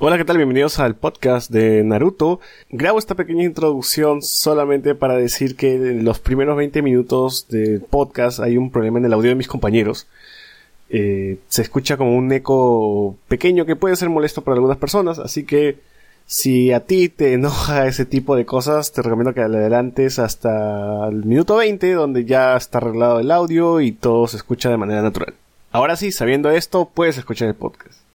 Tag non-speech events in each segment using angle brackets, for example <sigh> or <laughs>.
Hola, ¿qué tal? Bienvenidos al podcast de Naruto. Grabo esta pequeña introducción solamente para decir que en los primeros 20 minutos del podcast hay un problema en el audio de mis compañeros. Eh, se escucha como un eco pequeño que puede ser molesto para algunas personas, así que si a ti te enoja <laughs> ese tipo de cosas, te recomiendo que adelantes hasta el minuto 20, donde ya está arreglado el audio y todo se escucha de manera natural. Ahora sí, sabiendo esto, puedes escuchar el podcast.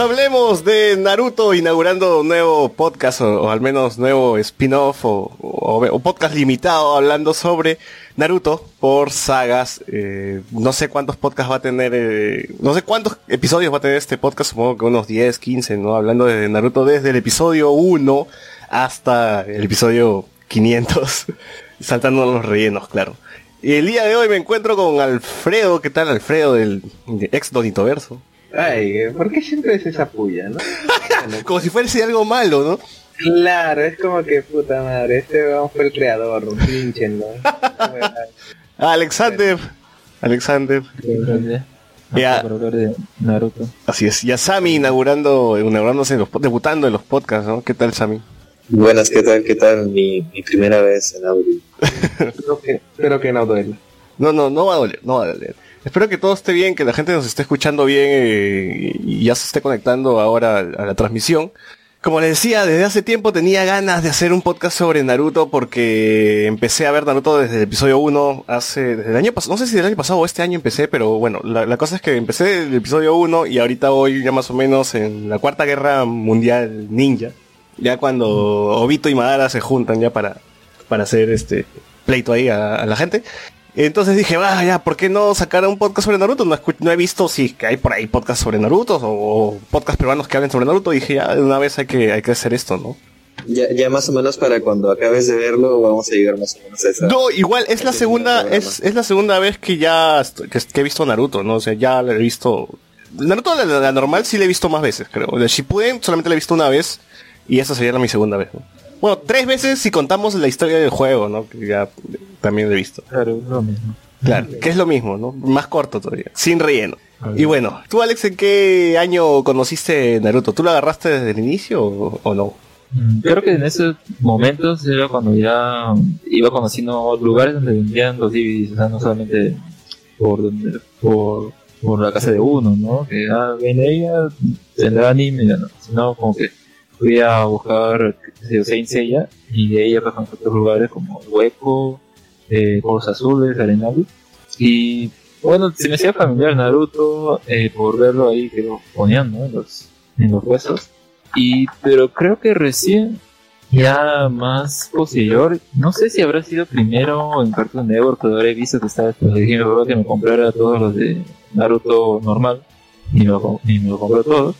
Hablemos de Naruto inaugurando un nuevo podcast o, al menos nuevo spin-off o, podcast limitado hablando sobre Naruto por sagas. Eh, no sé cuántos podcasts va a tener, eh, no sé cuántos episodios va a tener este podcast, supongo que unos 10, 15, ¿no? Hablando de Naruto desde el episodio 1 hasta el episodio 500, <laughs> saltando los rellenos, claro. Y el día de hoy me encuentro con Alfredo, ¿qué tal Alfredo del ex Donito Verso? Ay, ¿por qué siempre es esa puya, no? <laughs> como si fuese algo malo, ¿no? Claro, es como que puta madre, este vamos fue el creador, un pinche, ¿no? <laughs> Alexander. Alexander. Ya. Naruto. Así es. Ya Sami inaugurando, inaugurándose, en los, debutando en los podcasts, ¿no? ¿Qué tal, Sami? Buenas, ¿qué tal? ¿Qué tal? Mi, mi primera vez en audio. <laughs> espero, que, espero que no duele. No, no, no va a doler, no va a doler. Espero que todo esté bien, que la gente nos esté escuchando bien eh, y ya se esté conectando ahora a la transmisión. Como les decía, desde hace tiempo tenía ganas de hacer un podcast sobre Naruto porque empecé a ver Naruto desde el episodio 1 hace, desde el año pasado, no sé si del año pasado o este año empecé, pero bueno, la, cosa es que empecé el episodio 1 y ahorita voy ya más o menos en la cuarta guerra mundial ninja, ya cuando Obito y Madara se juntan ya para, para hacer este pleito ahí a la gente. Entonces dije, vaya, ya, ¿por qué no sacar un podcast sobre Naruto? No, he visto si hay por ahí podcasts sobre Naruto o, podcasts peruanos que hablen sobre Naruto. dije, ya, de una vez hay que, hay que hacer esto, ¿no? Ya, ya más o menos para cuando acabes de verlo vamos a llegar más o menos a esa. No, igual es la segunda, es, es la segunda vez que ya que, he visto Naruto, ¿no? O sea, ya lo he visto. Naruto la, la, normal sí le he visto más veces, creo. De Shippuden solamente la he visto una vez y esa sería mi segunda vez, ¿no? Bueno, tres veces si contamos la historia del juego, ¿no? Que ya también lo he visto. Claro, es lo mismo. Claro, que es lo mismo, ¿no? Más corto todavía, sin relleno. Y bueno, ¿tú Alex en qué año conociste Naruto? ¿Tú lo agarraste desde el inicio o, no? Mm, creo que en esos momentos era cuando ya iba conociendo lugares donde vendían los DVDs, o sea, no solamente por, por, por la casa de uno, ¿no? Que ah, viene ella, tendrá anime, no, sino como que fui a buscar Saint Seiya y de ahí pasamos a otros lugares como Hueco, eh, Azules, Arenales y bueno, se me hacía familiar Naruto eh, por verlo ahí que lo ponían ¿no? en, los, en los huesos y pero creo que recién ya más posterior, no sé si habrá sido primero en Cartoon Network, pero habré visto que estaba diciendo que me comprara todos los de Naruto normal y me lo, y me lo compré todos.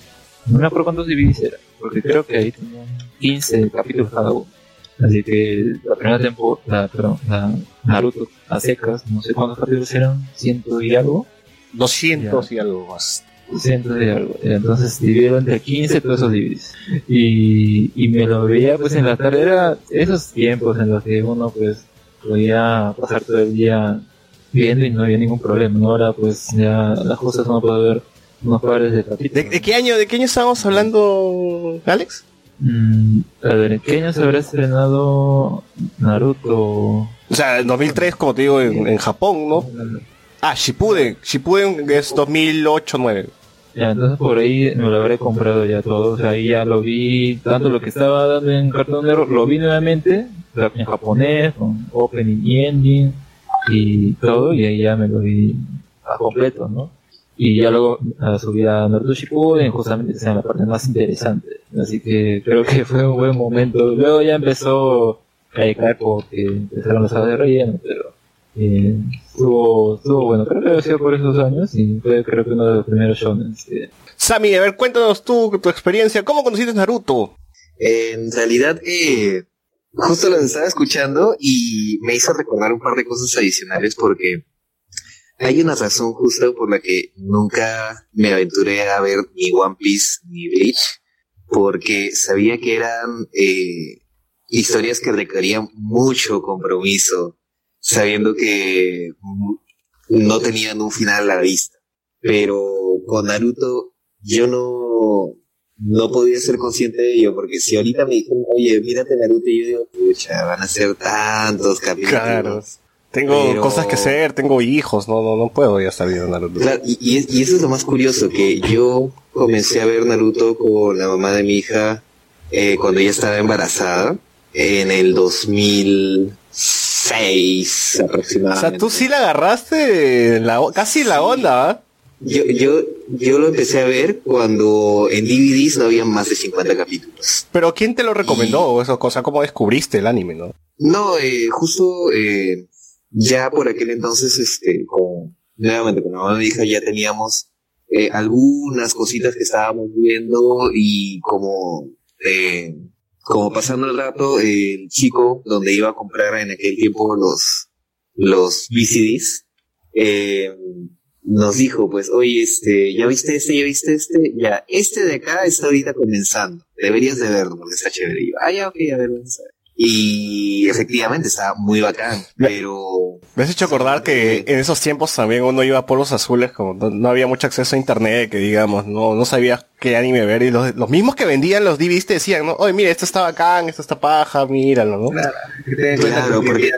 No me acuerdo cuántos DVDs eran porque creo que ahí tenían 15 capítulos cada uno. Así que la primera temporada, perdón, la Naruto a secas, no sé cuántos capítulos eran, ciento y algo. 200 y algo más. 200 y algo. Entonces divido entre 15 todos esos DVDs. Y, y me lo veía pues en la tarde, era esos tiempos en los que uno pues podía pasar todo el día viendo y no había ningún problema. Ahora pues ya las cosas uno puede ver de qué año, de qué año estábamos hablando, Alex? Mm, a ver, ¿en qué año se habrá estrenado Naruto? O sea, en 2003, como te digo, en, Japón, ¿no? Ah, Shippuden. Shippuden es 2008-2009. Ya, entonces por ahí me lo habré comprado ya todo. O sea, ahí ya lo vi, tanto lo que estaba dando en Cartoon Network, lo vi nuevamente, en japonés, con opening y ending y todo, y ahí ya me lo vi a completo, ¿no? Y ya luego a subir a Naruto Shippuden, justamente esa es la parte más interesante. Así que creo que fue un buen momento. Luego ya empezó a caer porque empezaron los sábados de relleno, pero eh, estuvo, estuvo bueno. Creo que había sido por esos años y fue creo que uno de los primeros shonen. Sammy, a ver, cuéntanos tú tu experiencia. ¿Cómo conociste Naruto? En realidad, eh, justo lo estaba escuchando y me hizo recordar un par de cosas adicionales porque hay una razón justa por la que nunca me aventuré a ver ni One Piece ni Bleach, porque sabía que eran eh, historias que requerían mucho compromiso, sabiendo que no tenían un final a la vista. Pero con Naruto yo no, no podía ser consciente de ello, porque si ahorita me dijeron, oye, mírate Naruto, y yo digo, pucha, van a ser tantos capítulos. Tengo Pero- cosas que hacer, tengo hijos, no, no, no puedo ya estar viendo Naruto. Claro, y, y es- y eso es lo más curioso, que yo comencé a ver Naruto con la mamá de mi hija eh, cuando ella estaba embarazada, en el 2006 O sea, aproximadamente. tú sí la agarraste la, casi en la onda, ¿ah? Yo, yo, yo lo empecé a ver cuando en DVDs no había más de 50 capítulos. Pero ¿quién te lo recomendó? Eso, cosa, ¿cómo descubriste el anime, no? No, eh, justo eh, ya por aquel entonces, este, con, nuevamente con la mamá de mi hija ya teníamos eh, algunas cositas que estábamos viendo y como, eh, como pasando el rato, el chico donde iba a comprar en aquel tiempo los, los VCDs, eh, nos dijo, pues, oye, este, ¿ya viste este? ¿Ya viste este? Ya, este de acá está ahorita comenzando. Deberías de verlo porque está chévere. Y yo, ah, ya, ok, a ver, vamos a ver. Y efectivamente está muy bacán, pero Me has hecho acordar que en esos tiempos también uno iba a polos azules, como no, no había mucho acceso a internet, que digamos, no, no sabías qué anime ver, y los, los mismos que vendían los DVDs te decían, ¿no? Oye, mira, esto está bacán, esto está paja, míralo, ¿no? Claro, Claro, porque-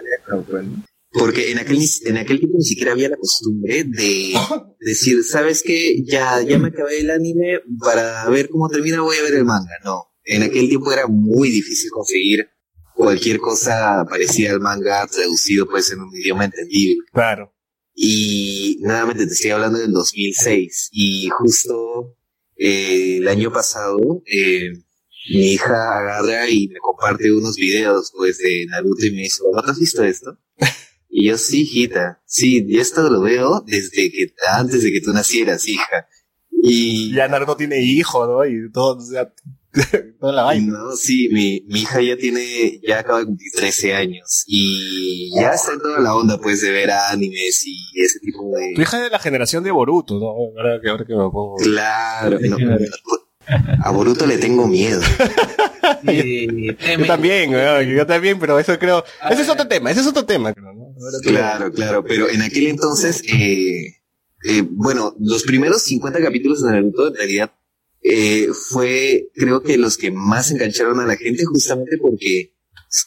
pues, porque en aquel, en aquel tiempo ni siquiera había la costumbre de <laughs> decir, ¿sabes qué? Ya, ya me acabé el anime, para ver cómo termina voy a ver el manga. No, en aquel tiempo era muy difícil conseguir cualquier cosa parecida al manga traducido pues en un idioma entendible. Claro. Y nuevamente te estoy hablando del 2006 y justo eh, el año pasado eh, mi hija agarra y me comparte unos videos pues de Naruto y me dice, ¿no te has visto esto? Y yo, sí, hijita, sí, y esto lo veo desde que, antes de que tú nacieras, hija. Y Ya Naruto tiene hijo, ¿no? Y todo, o sea, <laughs> toda la vaina. no, sí, mi, mi hija ya tiene, ya acaba de cumplir 13 años y ya está en toda la onda pues de ver animes y ese tipo de... Tu hija es de la generación de Boruto, ¿no? Ahora que, ahora que me pongo... Claro, Sí, no, a Boruto le tengo miedo. <laughs> Y Yo también, yo también, pero eso creo... Ese es otro tema, ese es otro tema, creo, ¿no? Claro, claro, pero en aquel entonces, eh, eh, bueno, los primeros 50 capítulos de Naruto en realidad eh, fue, creo que los que más engancharon a la gente justamente porque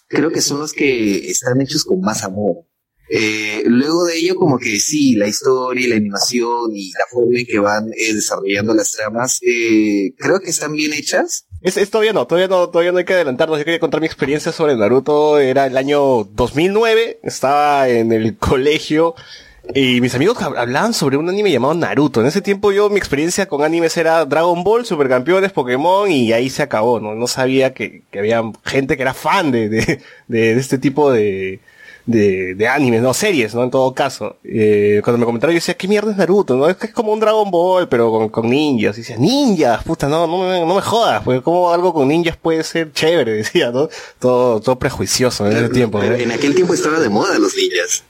creo que son los que están hechos con más amor. Eh, luego de ello, como que sí, la historia y la animación y la forma en que van eh, desarrollando las tramas, creo que están bien hechas. Es, es todavía no, todavía no, todavía no hay que adelantarnos. Yo quería contar mi experiencia sobre Naruto. Era el año 2009. Estaba en el <laughs> colegio y mis amigos hab- hablaban sobre un anime llamado Naruto. En ese tiempo yo, mi experiencia con animes era Dragon Ball, Supercampeones, Pokémon y ahí se acabó, ¿no? No sabía que, que había gente que era fan de, de, de, este tipo de, de, de animes, no series, ¿no? En todo caso. Eh, cuando me comentaron yo decía, ¿qué mierda es Naruto? ¿No? Es que es como un Dragon Ball, pero con, con ninjas. Y decía, ninjas, puta, no, no, me- no me jodas, porque como algo con ninjas puede ser chévere, <laughs> decía, ¿no? Todo, todo prejuicioso en ese tiempo, en aquel tiempo estaba de moda los ninjas.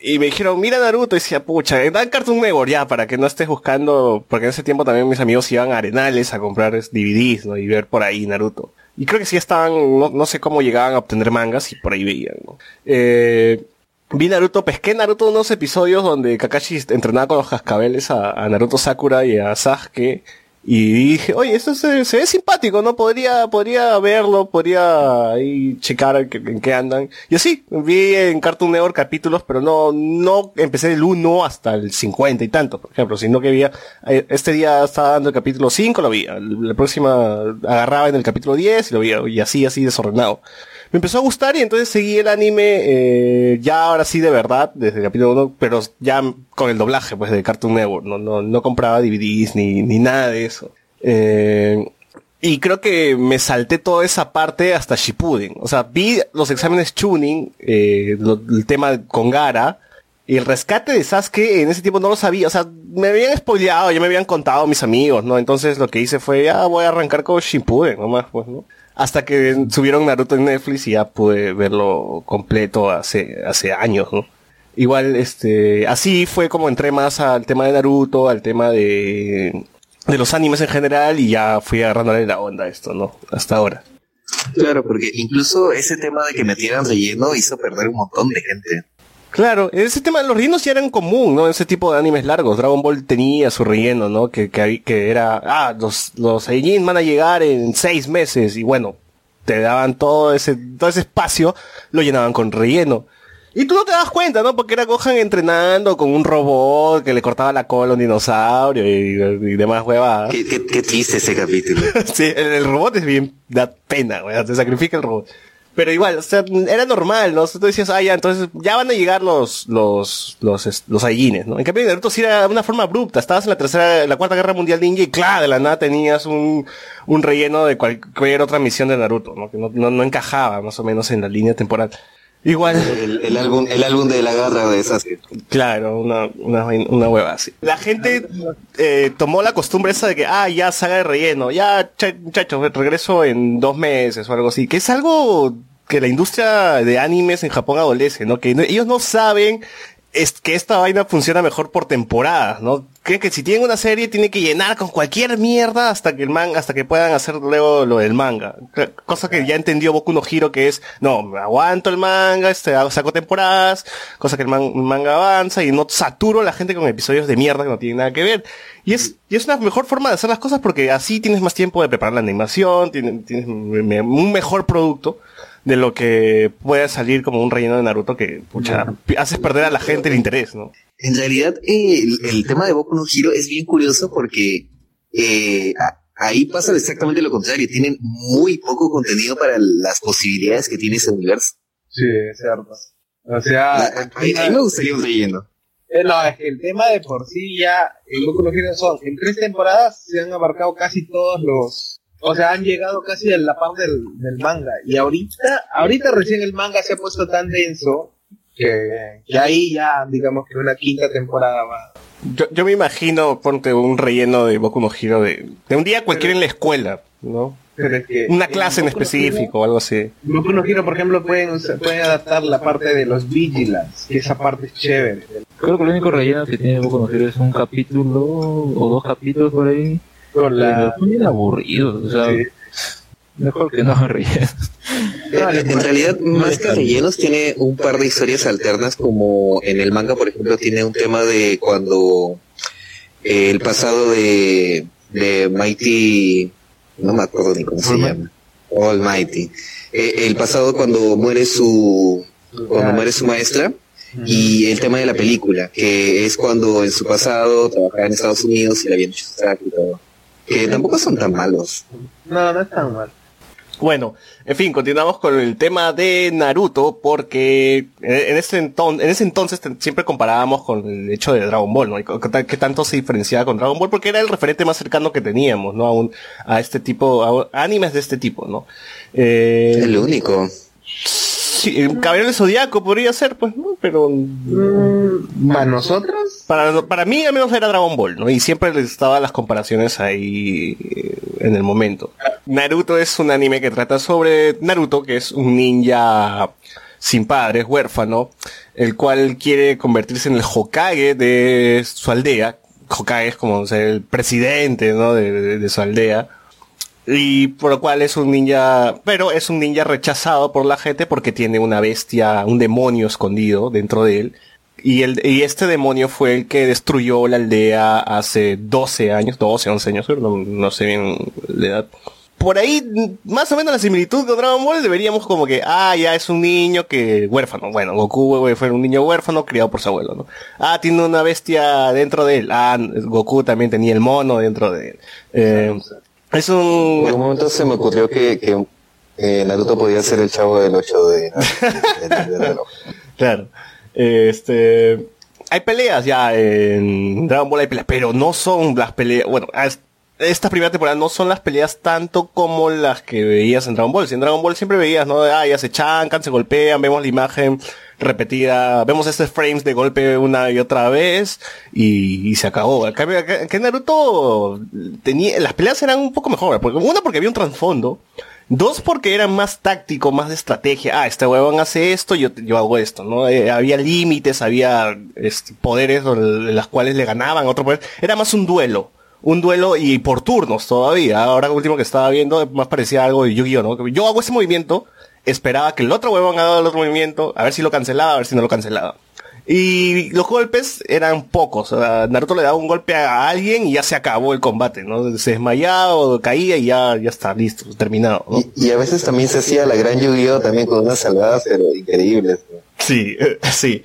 Y me dijeron, mira Naruto, y decía, pucha, dan Cartoon Network ya, para que no estés buscando, porque en ese tiempo también mis amigos iban a Arenales a comprar DVDs, ¿no? Y ver por ahí Naruto. Y creo que sí estaban, no, no sé cómo llegaban a obtener mangas y por ahí veían. Eh, vi Naruto, pesqué Naruto unos episodios donde Kakashi entrenaba con los cascabeles a, a Naruto Sakura y a Sasuke. Y dije, oye, esto se, se ve simpático, ¿no? Podría, podría verlo, podría ahí checar en qué, andan. Y así, vi en Cartoon Network capítulos, pero no, no empecé del 1 hasta el 50 y tanto, por ejemplo, sino que había, eh, este día estaba dando el capítulo 5, lo vi, la próxima agarraba en el capítulo 10 y lo vi, y así, así desordenado. Me empezó a gustar y entonces seguí el anime, eh, ya ahora sí de verdad, desde el capítulo 1, pero ya con el doblaje, pues, de Cartoon Network. No, no, no compraba DVDs ni, ni nada de eso. Eh, y creo que me salté toda esa parte hasta Shippuden. O sea, vi los exámenes tuning, eh, el tema con Gara, y el rescate de Sasuke en ese tiempo no lo sabía. O sea, me habían spoileado, ya me habían contado mis amigos, ¿no? Entonces lo que hice fue, ya voy a arrancar con Shippuden nomás, pues, ¿no? Hasta que subieron Naruto en Netflix y ya pude verlo completo hace, hace años, ¿no? Igual, este, así fue como entré más al tema de Naruto, al tema de, de los animes en general y ya fui agarrándole la onda esto, ¿no? Hasta ahora. Claro, porque incluso ese tema de que metieran relleno hizo perder un montón de gente. Claro, ese tema de los rellenos ya eran común, ¿no? Ese tipo de animes largos. Dragon Ball tenía su relleno, ¿no? Que, que, que era, ah, los, los Saiyajin van a llegar en seis meses y bueno, te daban todo ese, todo ese espacio, lo llenaban con relleno. Y tú no te das cuenta, ¿no? Porque era Gohan entrenando con un robot que le cortaba la cola a un dinosaurio y, y demás huevadas. Qué, qué- qué triste ese capítulo. <laughs> Sí, el, el robot es bien, da pena, güey, te sacrifica el robot. Pero igual, o sea, era normal, ¿no? Tú decías, ah, ya, entonces ya van a llegar los, los, los, los ¿no? En cambio, Naruto sí era una forma abrupta. Estabas en la tercera, en la cuarta guerra mundial ninja y claro, de la nada tenías un, un relleno de cualquier otra misión de Naruto, ¿no? Que no, no, no encajaba más o menos en la línea temporal. Igual. El, el álbum, el álbum de la garra de Sasuke. Claro, una, una, una hueva así. La gente eh, tomó la costumbre esa de que, ah, ya saga de relleno, ya, cha- muchachos, regreso en dos meses o algo así, que es algo que la industria de animes en Japón adolece, ¿no? Que no- ellos no saben es que esta vaina funciona mejor por temporadas, ¿no? Creen que si tienen una serie tienen que llenar con cualquier mierda hasta que el manga, hasta que puedan hacer luego lo del manga. Cosa que ya entendió Boku no Hiro que es, no, aguanto el manga, este, saco temporadas, cosa que el, man- manga avanza y no saturo a la gente con episodios de mierda que no tienen nada que ver. Y es, y es una mejor forma de hacer las cosas porque así tienes más tiempo de preparar la animación, tienes, tienes un mejor producto de lo que puede salir como un relleno de Naruto que, pucha, haces perder a la gente el interés, ¿no? En realidad, eh, el, el tema de Boku no Hero es bien curioso porque eh, a- ahí pasa exactamente lo contrario. Tienen muy poco contenido para las posibilidades que tiene ese universo. Sí, es cierto. O sea, A, el a mí- a mí me gustaría un relleno. Eh, no, es que el tema de por sí ya, el Boku no Hero son, en tres temporadas se han abarcado casi todos los, o sea, han llegado casi a la par del, del manga. Y ahorita, ahorita recién el manga se ha puesto tan denso que, que ahí ya, digamos que una quinta temporada va. Yo, yo me imagino, ponte un relleno de Boku no Hero de, de un día cualquiera en la escuela, ¿no? Pero es que Una clase en específico o algo así. Boku no Hero, por ejemplo, pueden, pueden adaptar la parte de los Vigilants, que esa parte es chévere. Creo que el único relleno que tiene Boku no Hero es un capítulo o dos capítulos por ahí. Con Pero la, son bien aburridos, o sea, Sí. mejor que no <laughs> relleno. Eh, en pues. realidad, más que rellenos, tiene un par de historias alternas, como en el manga, por ejemplo, tiene un tema de cuando eh, el pasado de, de Mighty, no me acuerdo ni cómo se llama, Almighty, Eh, el pasado cuando muere su, cuando muere su maestra, y el tema de la película, que es cuando en su pasado trabajaba en Estados Unidos y le habían hecho y todo. Que tampoco son tan malos. No, no es tan mal. Bueno, en fin, continuamos con el tema de Naruto porque en ese, enton- en ese entonces siempre comparábamos con el hecho de Dragon Ball, ¿no? Qué tanto se diferenciaba con Dragon Ball porque era el referente más cercano que teníamos, ¿no? A, un, a este tipo, a, animes de este tipo, ¿no? Eh, Es lo único. El Caballero del Zodiaco podría ser, pues, ¿no? Pero Mm, ¿Para nosotros? para, para mí al menos era Dragon Ball, ¿no? Y siempre les estaban las comparaciones ahí eh, en el momento. Naruto es un anime que trata sobre Naruto, que es un ninja sin padres, huérfano, el cual quiere convertirse en el Hokage de su aldea. Hokage es como el presidente, ¿no? De, de- de su aldea. Y por lo cual es un ninja, pero es un ninja rechazado por la gente porque tiene una bestia, un demonio escondido dentro de él. Y, el, y este demonio fue el que destruyó la aldea hace 12 años, 12, 11 años, no, no sé bien la edad. Por ahí, más o menos la similitud con Dragon Ball, deberíamos como que, ah, ya es un niño que, huérfano. Bueno, Goku fue un niño huérfano criado por su abuelo, ¿no? Ah, tiene una bestia dentro de él. Ah, Goku también tenía el mono dentro de él. Eh, es un... En un momento se me ocurrió que, que eh, Naruto podía ser el chavo del 8 de, de, de, de <laughs> Claro. Este, hay peleas ya en Dragon Ball hay peleas, pero no son las peleas, bueno, esta primera temporada no son las peleas tanto como las que veías en Dragon Ball. Si en Dragon Ball siempre veías, ¿no? Ah, ya se chancan, se golpean, vemos la imagen repetida, vemos estos frames de golpe una y otra vez y, se acabó. En Naruto tenía, las peleas eran un poco mejor, porque, una porque había un trasfondo, Dos, porque era más táctico, más de estrategia. Ah, este huevón hace esto, yo, yo hago esto, ¿no? Eh, había límites, había este, poderes de las cuales le ganaban otro poder. Era más un duelo. Un duelo y por turnos todavía. Ahora último que estaba viendo, más parecía algo de Yu-Gi-Oh, ¿no? Yo hago ese movimiento, esperaba que el otro huevón haga el otro movimiento, a ver si lo cancelaba, a ver si no lo cancelaba. Y los golpes eran pocos. Naruto le daba un golpe a alguien y ya se acabó el combate, ¿no? Se desmayaba o caía y ya, ya está listo, terminado. Y, a veces también se hacía la gran yu también con unas salvadas, pero increíbles. Sí, <laughs> sí.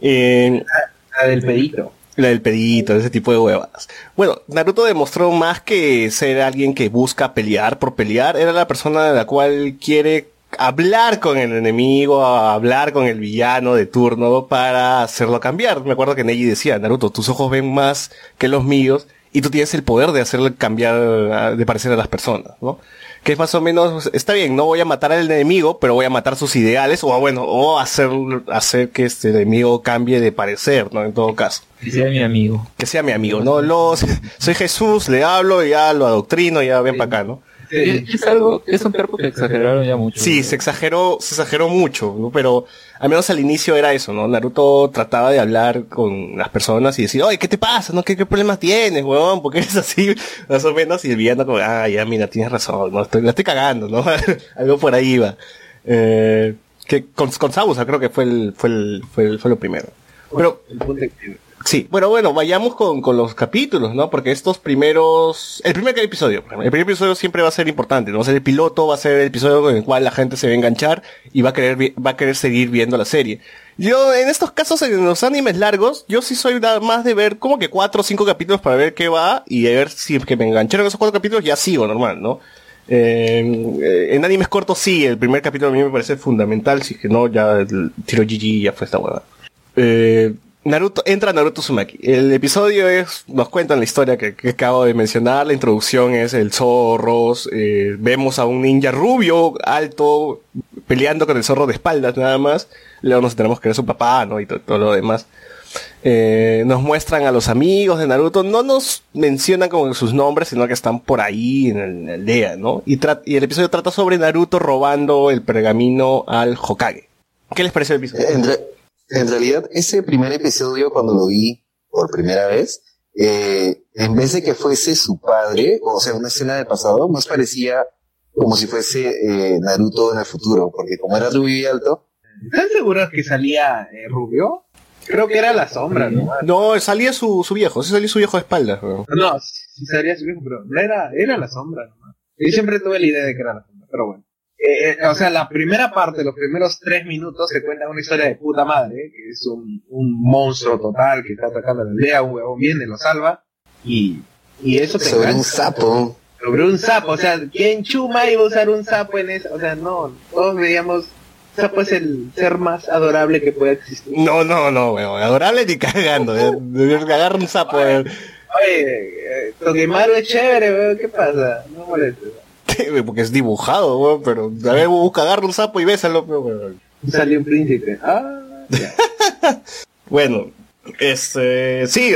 la, del pedito. La del pedito, ese tipo de huevadas. Bueno, Naruto demostró más que ser alguien que busca pelear por pelear, era la persona de la cual quiere hablar con el enemigo, hablar con el villano de turno para hacerlo cambiar. Me acuerdo que Neji decía, Naruto, tus ojos ven más que los míos y tú tienes el poder de hacerle cambiar de parecer a las personas, ¿no? Que es más o menos, está bien, no voy a matar al enemigo, pero voy a matar sus ideales, o bueno, o hacer, hacer que este enemigo cambie de parecer, ¿no? En todo caso. Que sea mi amigo. Que sea mi amigo, ¿no? Los, soy Jesús, le hablo, ya lo adoctrino, ya ven para acá, ¿no? Es algo, es un perro que exageraron ya mucho. Sí, se exageró, se exageró mucho, ¿no? pero al menos al inicio era eso, ¿no? Naruto trataba de hablar con las personas y decir, oye, ¿qué te pasa? ¿No? ¿Qué, qué problemas tienes, weón? ¿Por qué eres así? <laughs> Más o menos, y el villano como, ah, ya, mira, tienes razón, ¿no? Estoy, la estoy cagando, ¿no? <laughs> Algo por ahí iba. Eh, que con, con Sabusa creo que fue el, fue el, fue el, fue lo primero. Pero, Sí, bueno, bueno, vayamos con, con los capítulos, ¿no? Porque estos primeros, el primer episodio, el primer episodio siempre va a ser importante, ¿no? Va a ser el piloto, va a ser el episodio con el cual la gente se va a enganchar y va a querer, va a querer seguir viendo la serie. Yo, en estos casos, en los animes largos, yo sí soy más de ver como que cuatro o cinco capítulos para ver qué va y a ver si es que me engancharon esos cuatro capítulos, ya sigo normal, ¿no? Eh, en animes cortos sí, el primer capítulo a mí me parece fundamental, si es que no, ya tiro GG ya fue esta hueá. Eh, Naruto, entra Naruto Sumaki. El episodio es, nos cuentan la historia que, acabo de mencionar. La introducción es el zorro. Eh, vemos a un ninja rubio, alto, peleando con el zorro de espaldas nada más. Luego nos tenemos que ver su papá, ¿no? Y todo, lo demás. Eh, nos muestran a los amigos de Naruto. No nos mencionan como sus nombres, sino que están por ahí en, la aldea, ¿no? Y, el episodio trata sobre Naruto robando el pergamino al Hokage. ¿Qué les parece el episodio? En realidad, ese primer episodio, cuando lo vi por primera vez, eh, en vez de que fuese su padre, o sea, una escena del pasado, más parecía como si fuese eh, Naruto en el futuro, porque como era rubio y alto. ¿Están seguros que salía eh, rubio? Creo que era la sombra, ¿no? No, salía su, su viejo, sí salía su viejo de espaldas. No, no sí salía su viejo, pero no era, era la sombra, ¿no? Yo siempre tuve la idea de que era la sombra, pero bueno. Eh, eh, o sea, la primera parte, los primeros tres minutos, se cuenta una historia de puta madre, que es un, un monstruo total que está atacando la aldea, un huevón viene, lo salva, y, y eso te Sobre un sapo. Sobre un sapo, o sea, ¿quién chuma iba a usar un sapo en eso? O sea, no, todos veíamos, sapo es el ser más adorable que puede existir. No, no, no, weón, adorable ni cagando, de, agarrar un sapo. Oye, oye eh, Tokemaru es chévere, weón, ¿qué pasa? No molestes. <laughs> Porque es dibujado, weón, pero a ver, busca, agarra un sapo y bésalo, weón. Salió un príncipe. Ah, <laughs> bueno, este, sí,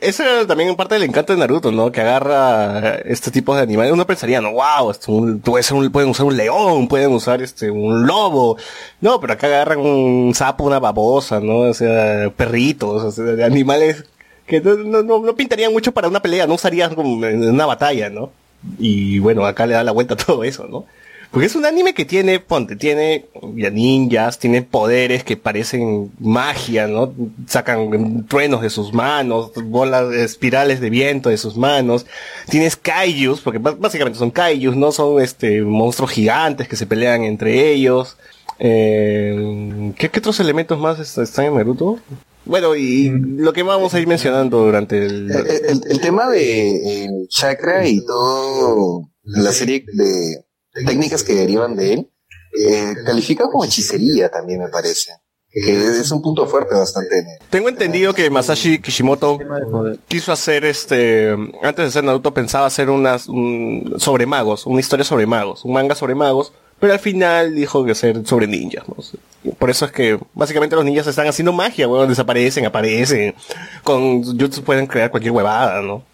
ese era también parte del encanto de Naruto, ¿no? Que agarra este tipo de animales. Uno pensaría, no, wow, esto puede ser un, pueden usar un león, pueden usar este, un lobo. No, pero acá agarran un sapo, una babosa, ¿no? O sea, perritos, o sea, animales que no, no, no pintarían mucho para una pelea, no usarían como en una batalla, ¿no? Y bueno, acá le da la vuelta a todo eso, ¿no? Porque es un anime que tiene, ponte, tiene ninjas, tiene poderes que parecen magia, ¿no? Sacan truenos de sus manos, bolas, espirales de viento de sus manos. Tienes kaijus, porque bá- básicamente son kaijus, ¿no? Son este monstruos gigantes que se pelean entre ellos. Eh, ¿qué, qué otros elementos más est- están en Naruto? Bueno, y lo que vamos a ir mencionando durante el... El, el- el tema de eh, chakra y todo la serie de técnicas que derivan de él, eh, califica como hechicería también me parece. Que es un punto fuerte bastante. Tengo entendido que Masashi Kishimoto quiso hacer este antes de hacer Naruto pensaba hacer unas un- sobre magos una historia sobre magos un manga sobre magos pero al final dijo que hacer sobre ninjas ¿no? por eso es que básicamente los ninjas están haciendo magia weón desaparecen aparecen con jutsu pueden crear cualquier huevada no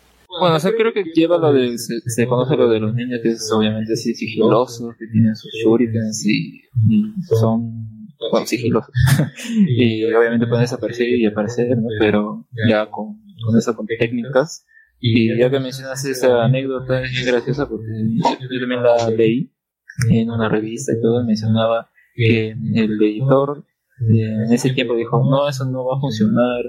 Bueno, o sea, creo que lleva lo de, se, conoce lo de los niños que es obviamente así sigilosos, que tienen sus shurikens y, y son, bueno, sigilosos. <laughs> y obviamente pueden desaparecer y aparecer, ¿no? Pero ya con, con eso, con técnicas. Y ya que mencionas esa anécdota, es graciosa porque yo también la leí en una revista y todo, mencionaba que el editor eh, en ese tiempo dijo, no, eso no va a funcionar,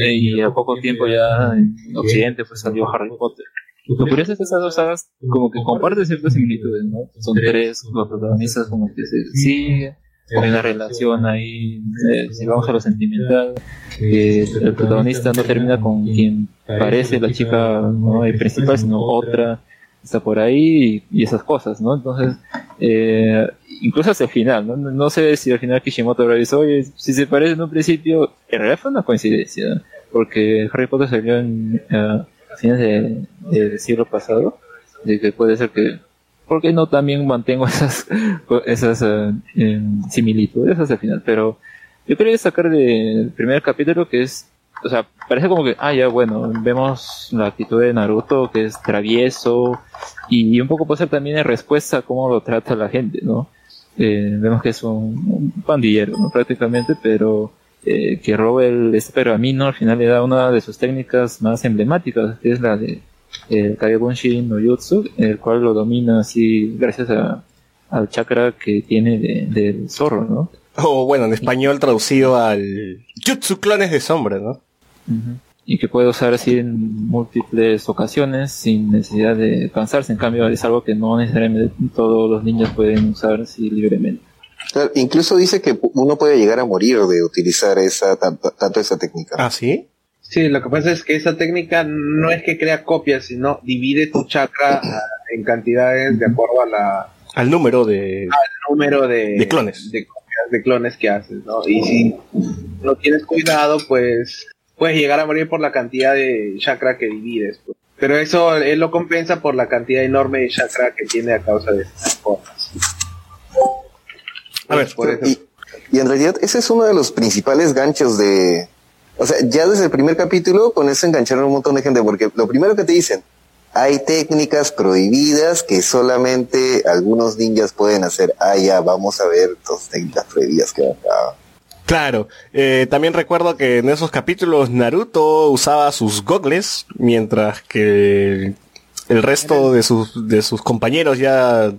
eh, y a poco tiempo ya en Occidente pues salió Harry Potter. Lo curioso es que esas dos sagas como que comparten ciertas similitudes, ¿no? Son tres, los protagonistas como que se siguen, hay una relación ahí, eh, si vamos a lo sentimental, que el protagonista no termina con quien parece la chica ¿no? el principal, sino otra está por ahí y, esas cosas, ¿no? Entonces, eh, incluso hasta el final, ¿no? No- sé si al final Kishimoto habrá oye, si se parece en un principio, en realidad fue una coincidencia, porque Harry Potter salió en, eh, a fines de- del siglo pasado, de que puede ser que, ¿por qué no también mantengo <laughs> esas, esas em, similitudes hasta el final? Pero yo quería destacar del primer capítulo que es, o sea, parece como que, ah, ya, bueno, vemos la actitud de Naruto que es travieso y un poco puede ser también en respuesta a cómo lo trata la gente, ¿no? Eh, vemos que es un, un pandillero, ¿no? Prácticamente, pero eh, que roba el, este pergamino al final le da una de sus técnicas más emblemáticas, que es la de el Kagebunshi no Jutsu, el cual lo domina así gracias a, al chakra que tiene de- del zorro, ¿no? o bueno en español traducido al jutsu clones de sombra no Y que puede usar así en múltiples ocasiones sin necesidad de cansarse. En cambio, es algo que no necesariamente todos los niños pueden usar así libremente. Claro, incluso dice que uno puede llegar a morir de utilizar esa tanto, tanto esa técnica. ah sí Sí, lo que pasa es que esa técnica no es que crea copias, sino divide tu chakra en cantidades de acuerdo a la al número de número de, De clones. de copias de clones que haces, ¿no? Y si no tienes cuidado, pues puedes llegar a morir por la cantidad de chakra que divides. pues. Pero eso él lo compensa por la cantidad enorme de chakra que tiene a causa de estas cosas. a ver Por eso. Y, y en realidad ese es uno de los principales ganchos de... O sea, ya desde el primer capítulo con eso engancharon un montón de gente, porque lo primero que te dicen, hay técnicas prohibidas que solamente algunos ninjas pueden hacer. Ah, ya, vamos a ver dos técnicas prohibidas que acá. Claro, eh, también recuerdo que en esos capítulos Naruto usaba sus gogles, mientras que el resto de sus, de sus compañeros ya,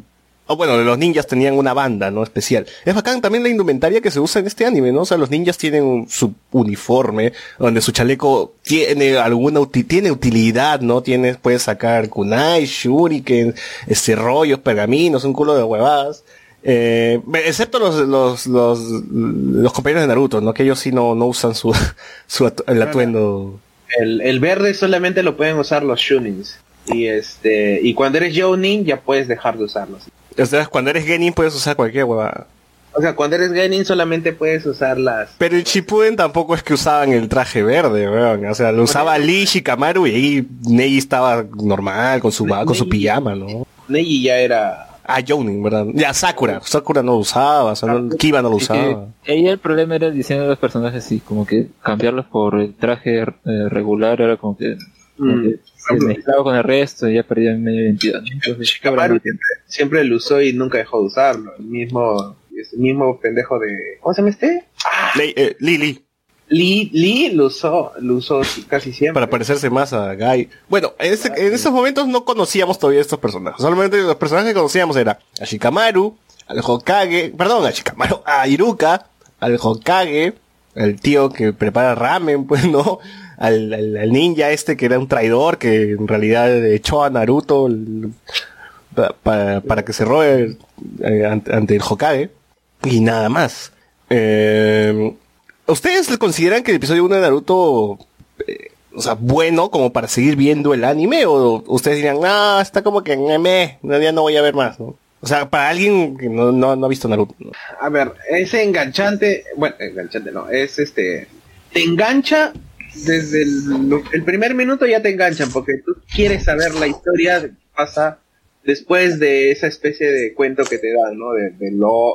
o bueno, los ninjas tenían una banda, ¿no? Especial. Es bacán también la indumentaria que se usa en este anime, ¿no? O sea, los ninjas tienen un- su uniforme, donde su chaleco tiene alguna tiene utilidad, ¿no? Tienes, puedes sacar kunai, shuriken, este rollos, pergaminos, un culo de huevadas. Eh, excepto los, los, los, los compañeros de Naruto, ¿no? Que ellos sí no, no usan su, <laughs> su atu- el atuendo. El, el verde solamente lo pueden usar los shunins. Y este y cuando eres Jounin ya puedes dejar de usarlos. O sea, cuando eres Genin puedes usar cualquier huevada. O sea, cuando eres Genin solamente puedes usar las Pero el Shippuden tampoco es que usaban el traje verde, weón. O sea, lo usaba Lee Shikamaru y ahí Neji estaba normal, con su, con su pijama, ¿no? Neji ya era Ah, Jounin, ¿verdad? Ya, Sakura. Sakura no lo usaba, o sea, no- Kiba no lo usaba. ahí el problema era el diseño de los personajes, así como que cambiarlos por el traje eh, regular era como que, como Mm. que se mezclaba con el resto y ya perdía medio identidad. ¿no? Entonces, Shikamaru siempre, siempre lo usó y nunca dejó de usarlo. El mismo, el mismo pendejo de. ¿Cómo se llama este? Ah, Le- eh, Lily. Lee, Lee lo usó, lo usó casi siempre. Para parecerse más a Guy. Bueno, en, este, en esos momentos no conocíamos todavía estos personajes. Solamente los personajes que conocíamos era a Shikamaru, al Hokage, perdón, a Shikamaru, a Iruka, al Hokage, el tío que prepara ramen, <laughs> pues no, al, al- al ninja este que era un traidor que en realidad echó a Naruto el- pa- pa- para que se robe eh, ante, ante el Hokage y nada más. Eh, ¿Ustedes consideran que el episodio 1 de Naruto eh, o sea, bueno como para seguir viendo el anime o ustedes dirían, ah, está como que meh, ya no voy a ver más, ¿no? O sea, para alguien que no, no, no ha visto Naruto. A ver, ese enganchante, bueno, enganchante no, es este, te engancha desde el, el primer minuto ya te enganchan porque tú quieres saber la historia qué pasa después de esa especie de cuento que te dan, ¿no? De,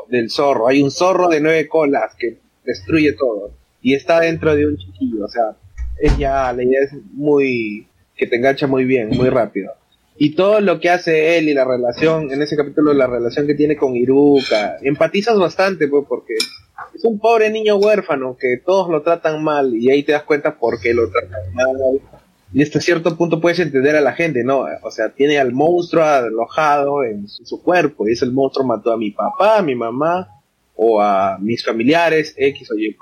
del zorro. Hay un zorro de nueve colas que destruye todo y está dentro de un chiquillo, o sea, es ya, la idea es muy, que te engancha muy bien, muy rápido. Y todo lo que hace él y la relación, en ese capítulo, la relación que tiene con Iruka, empatizas bastante, pues, porque es un pobre niño huérfano que todos lo tratan mal y ahí te das cuenta por qué lo tratan mal. Y hasta cierto punto puedes entender a la gente, ¿no? O sea, tiene al monstruo alojado en su, cuerpo y ese el monstruo mató a mi papá, a mi mamá o a mis familiares, X o Y.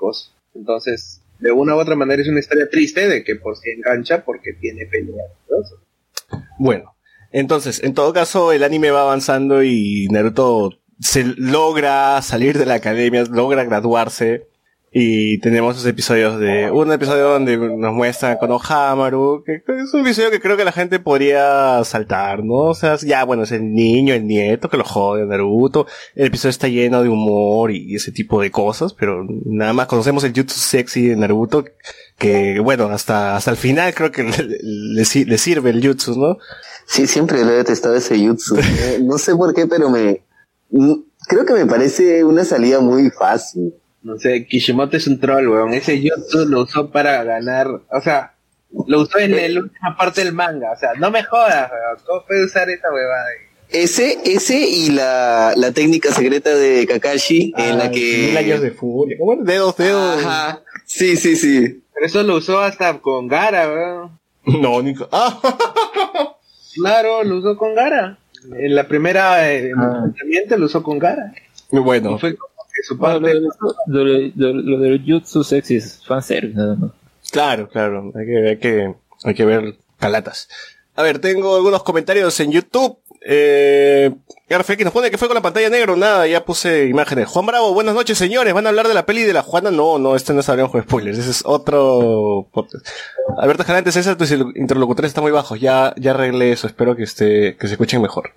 Entonces, de una u otra manera es una historia triste de que por si engancha porque tiene pelea. ¿no? Bueno, entonces, en todo caso, el anime va avanzando y Naruto se logra salir de la academia, logra graduarse. Y tenemos esos episodios de, un episodio donde nos muestran con Ohamaru, que es un episodio que creo que la gente podría saltar, ¿no? O sea, ya, bueno, es el niño, el nieto que lo jode a Naruto. El episodio está lleno de humor y ese tipo de cosas, pero nada más conocemos el jutsu sexy de Naruto, que bueno, hasta, hasta el final creo que <laughs> le, le, le sirve el jutsu, ¿no? Sí, siempre lo he detestado ese jutsu. <laughs> No sé por qué, pero me... mm, Creo que me parece una salida muy fácil. No sé, Kishimoto es un troll, weón. Ese jutsu lo usó para ganar, o sea, lo usó en la última parte del manga. O sea, no me jodas, weón. ¿Cómo puede usar esa huevada? Ese, ese y la, la técnica secreta de Kakashi en la que... Mil años de furia. ¿Cómo era? Dedos, dedos. Ajá. Sí, sí, sí. Pero eso lo usó hasta con Gara, weón. <laughs> No, Nico. Ah, <laughs> Claro, lo usó con Gara. En la primera eh, Ah. lo usó con Gara. Y bueno. fue su Bueno, parte... lo, de- lo, de- lo, lo del jutsu sexy es fanservice, nada más. Claro, claro. Hay que, hay que, hay que ver calatas. A ver, tengo algunos comentarios en YouTube. Eh, Garfex nos pone que fue con la pantalla negra, nada, ya puse imágenes. Juan Bravo, buenas noches señores, ¿van a hablar de la peli de la Juana? No, no, este no es con Spoilers, ese es otro podcast. Alberto Escalante, César, tus interlocutores están muy bajos, ya, ya arreglé eso, espero que esté, que se escuchen mejor.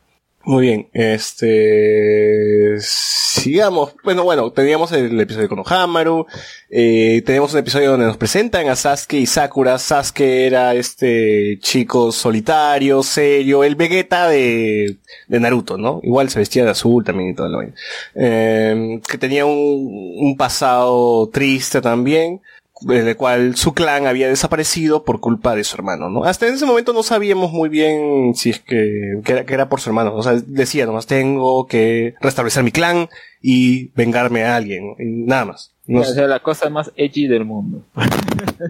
Muy bien, este, sigamos. Bueno, bueno, teníamos el episodio con Ohamaru, eh, tenemos un episodio donde nos presentan a Sasuke y Sakura. Sasuke era este chico solitario, serio, el Vegeta de, de Naruto, ¿no? Igual se vestía de azul también y todo lo vaina. Eh, que tenía un, un pasado triste también en el cual su clan había desaparecido por culpa de su hermano, ¿no? Hasta en ese momento no sabíamos muy bien si es que, que era, que era por su hermano, o sea, decía nomás tengo que restablecer mi clan y vengarme a alguien, y nada más. No o sea, la cosa más edgy del mundo.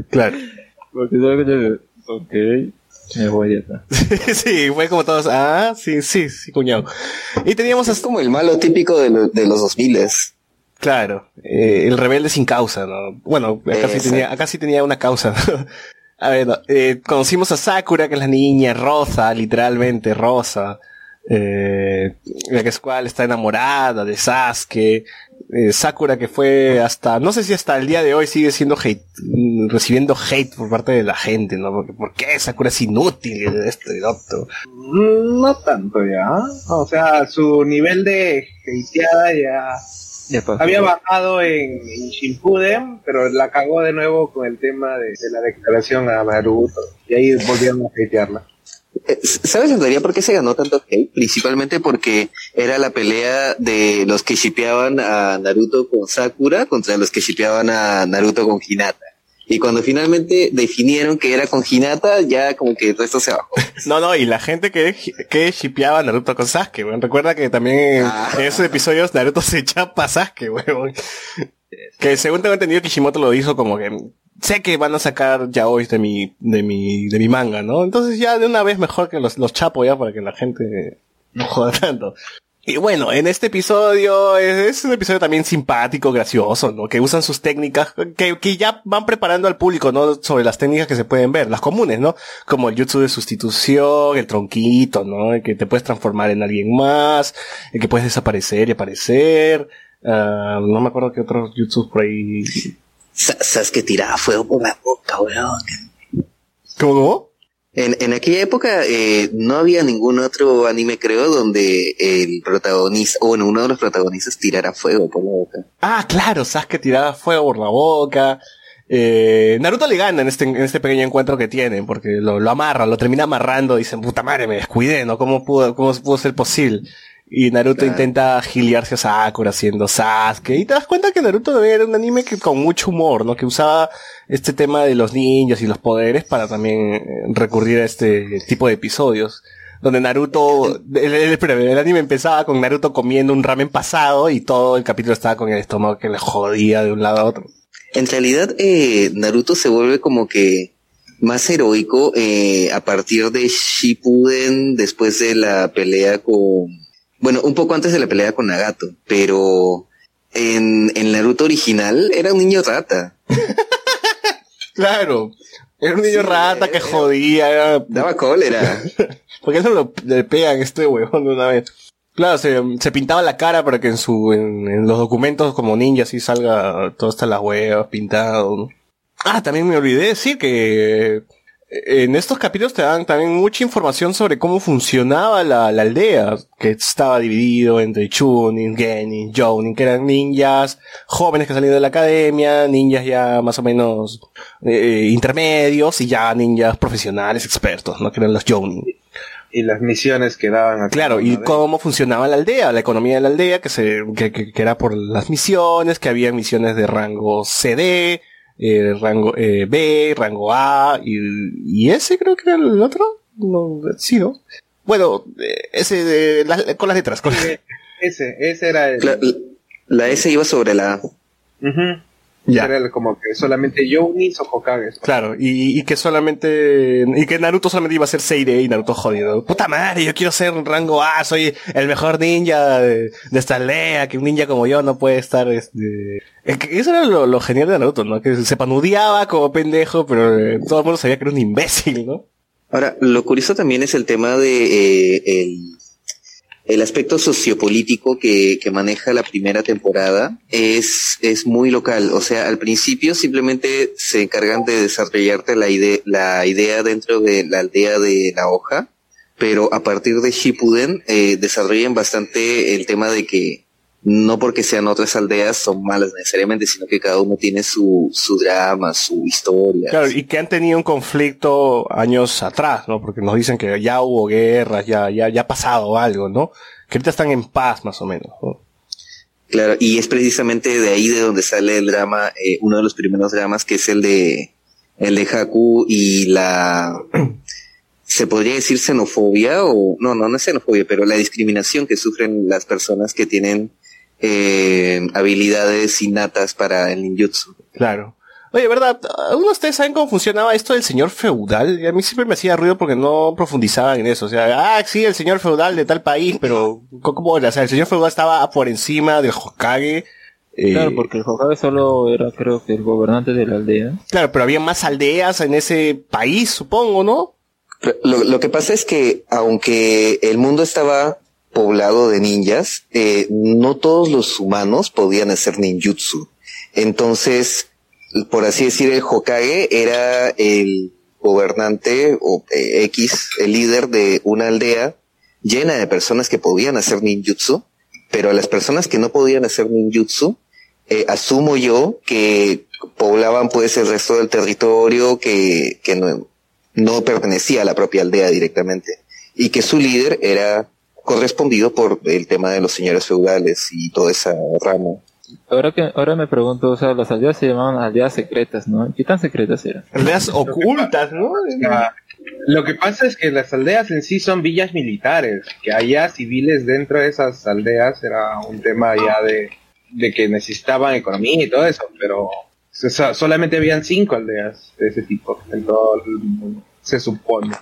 claro. <laughs> Porque ok, me voy de acá. <laughs> sí, fue como todos, ah, sí, sí, sí, cuñado. Y teníamos Es hasta, como el malo típico de, lo- de los 2000 claro, eh, el rebelde sin causa, ¿no? Bueno, acá sí tenía, acá sí tenía una causa. A ver, no, eh, conocimos a Sakura, que es la niña rosa, literalmente rosa, eh, la que es cual está enamorada de Sasuke, eh, Sakura que fue hasta, no sé si hasta el día de hoy sigue siendo hate, recibiendo hate por parte de la gente, ¿no? Porque, ¿por qué Sakura es inútil? Esto y otro. No tanto ya. O sea, su nivel de hateada ya. Había bajado en, en Shippuden, pero la cagó de nuevo con el tema de, de la declaración a Naruto. Y ahí volvieron a hatearla. Eh, ¿Sabes en realidad por qué se ganó tanto hate? Principalmente porque era la pelea de los que shipeaban a Naruto con Sakura contra los que shipeaban a Naruto con Hinata. Y cuando finalmente definieron que era con Hinata, ya como que el resto se bajó. <laughs> No, no, y la gente que, que shipeaba Naruto con Sasuke, weón. Recuerda que también en, Ah. en esos episodios Naruto se echaba a Sasuke, weón. Que según tengo entendido Kishimoto lo hizo como que sé que van a sacar yaois de mi, de mi, de mi manga, ¿no? Entonces ya de una vez mejor que los, los chapo ya para que la gente no joda tanto. Y bueno, en este episodio es, es un episodio también simpático, gracioso, ¿no? Que usan sus técnicas, que, que ya van preparando al público, ¿no? Sobre las técnicas que se pueden ver, las comunes, ¿no? Como el jutsu de sustitución, el tronquito, ¿no? El que te puedes transformar en alguien más, el que puedes desaparecer y aparecer. Ah, no me acuerdo qué otros jutsus por ahí. Sa- Sasuke tiraba fuego por la boca, weón. ¿Cómo, cómo? En, en aquella época eh, no había ningún otro anime, creo, donde el protagonista, o bueno, uno de los protagonistas tirara fuego por la boca. Ah, claro, Sasuke tiraba fuego por la boca. Eh, Naruto le gana en este, en este pequeño encuentro que tienen, porque lo, lo amarra, lo termina amarrando dicen, puta madre, me descuidé, ¿no? ¿Cómo pudo, cómo pudo ser posible? Y Naruto Claro. intenta giliarse a Sakura haciendo Sasuke. Y te das cuenta que Naruto era un anime que con mucho humor, ¿no? Que usaba este tema de los ninjas y los poderes para también eh, recurrir a este tipo de episodios. Donde Naruto, el, el anime empezaba con Naruto comiendo un ramen pasado y todo el capítulo estaba con el estómago que le jodía de un lado a otro. En realidad, eh, Naruto se vuelve como que más heroico eh, a partir de Shippuden, después de la pelea con... Bueno, un poco antes de la pelea con Nagato, pero en, en Naruto original era un niño rata. <laughs> Claro. Era un niño Sí, rata que jodía, era- Daba cólera. <laughs> ¿Por qué no lo, le pegan este huevón de una vez? Claro, se, se pintaba la cara para que en su, en, en los documentos como ninja así salga todo hasta las huevas pintado, ¿no? Ah, también me olvidé decir que en estos capítulos te dan también mucha información sobre cómo funcionaba la, la aldea, que estaba dividido entre Chunin, Genin, Jounin, que eran ninjas jóvenes que salían de la academia, ninjas ya más o menos eh, intermedios y ya ninjas profesionales, expertos, ¿no? Que eran los Jounin. Y las misiones que daban a Claro, y cómo funcionaba la aldea, la economía de la aldea, que se, que, que- que era por las misiones, que había misiones de rango CD, eh, rango eh, B, rango A, y, y ese creo que era el otro, no, sí, ¿no? Bueno, eh, ese de las- con las letras, con. Ese, ese era el... La, la S iba sobre la A. ya. Era el como que solamente Younis o Hokages. Claro, y, y que solamente, y que Naruto solamente iba a ser Seirei y Naruto jodido. Puta madre, yo quiero ser un rango A, soy el mejor ninja de, de esta aldea, que un ninja como yo no puede estar, este... Es que Eso era lo, lo genial de Naruto, ¿no? Que se panudeaba como pendejo, pero eh, todo el mundo sabía que era un imbécil, ¿no? Ahora, lo curioso también es el tema de eh, el, el aspecto sociopolítico que, que maneja la primera temporada. Es, es muy local. O sea, al principio simplemente se encargan de desarrollarte la, ide la idea dentro de la aldea de la hoja, pero a partir de Shippuden eh, desarrollan bastante el tema de que no porque sean otras aldeas son malas necesariamente, sino que cada uno tiene su, su drama, su historia. Claro, y que han tenido un conflicto años atrás, ¿no? Porque nos dicen que ya hubo guerras, ya, ya, ya ha pasado algo, ¿no? Que ahorita están en paz, más o menos, ¿no? Claro, y es precisamente de ahí de donde sale el drama, eh, uno de los primeros dramas, que es el de el de Haku y la <clears throat> se podría decir xenofobia o no, no, no es xenofobia, pero la discriminación que sufren las personas que tienen eh, habilidades innatas para el ninjutsu. Claro. Oye, ¿verdad? ¿Algunos de ustedes saben cómo funcionaba esto del señor feudal? Y a mí siempre me hacía ruido porque no profundizaban en eso. O sea, ah, sí, el señor feudal de tal país, pero ¿cómo era? O sea, el señor feudal estaba por encima del Hokage. eh, Claro, porque el Hokage solo era, creo que, el gobernante de la aldea. Claro, pero había más aldeas en ese país, supongo, ¿no? Lo que pasa es que aunque el mundo estaba poblado de ninjas, eh, no todos los humanos podían hacer ninjutsu. Entonces, por así decir, el Hokage era el gobernante o eh, X, el líder de una aldea llena de personas que podían hacer ninjutsu, pero a las personas que no podían hacer ninjutsu, eh, asumo yo que poblaban pues el resto del territorio que, que no, no pertenecía a la propia aldea directamente y que su líder era correspondido por el tema de los señores feudales y toda esa rama. Ahora que, ahora me pregunto, o sea, las aldeas se llamaban aldeas secretas, ¿no? ¿Qué tan secretas eran? Aldeas ocultas, ¿no? <laughs> Ah, Lo que pasa es que las aldeas en sí son villas militares, que haya civiles dentro de esas aldeas era un tema ya de, de que necesitaban economía y todo eso, pero o sea, solamente habían cinco aldeas de ese tipo en todo el mundo, se supone.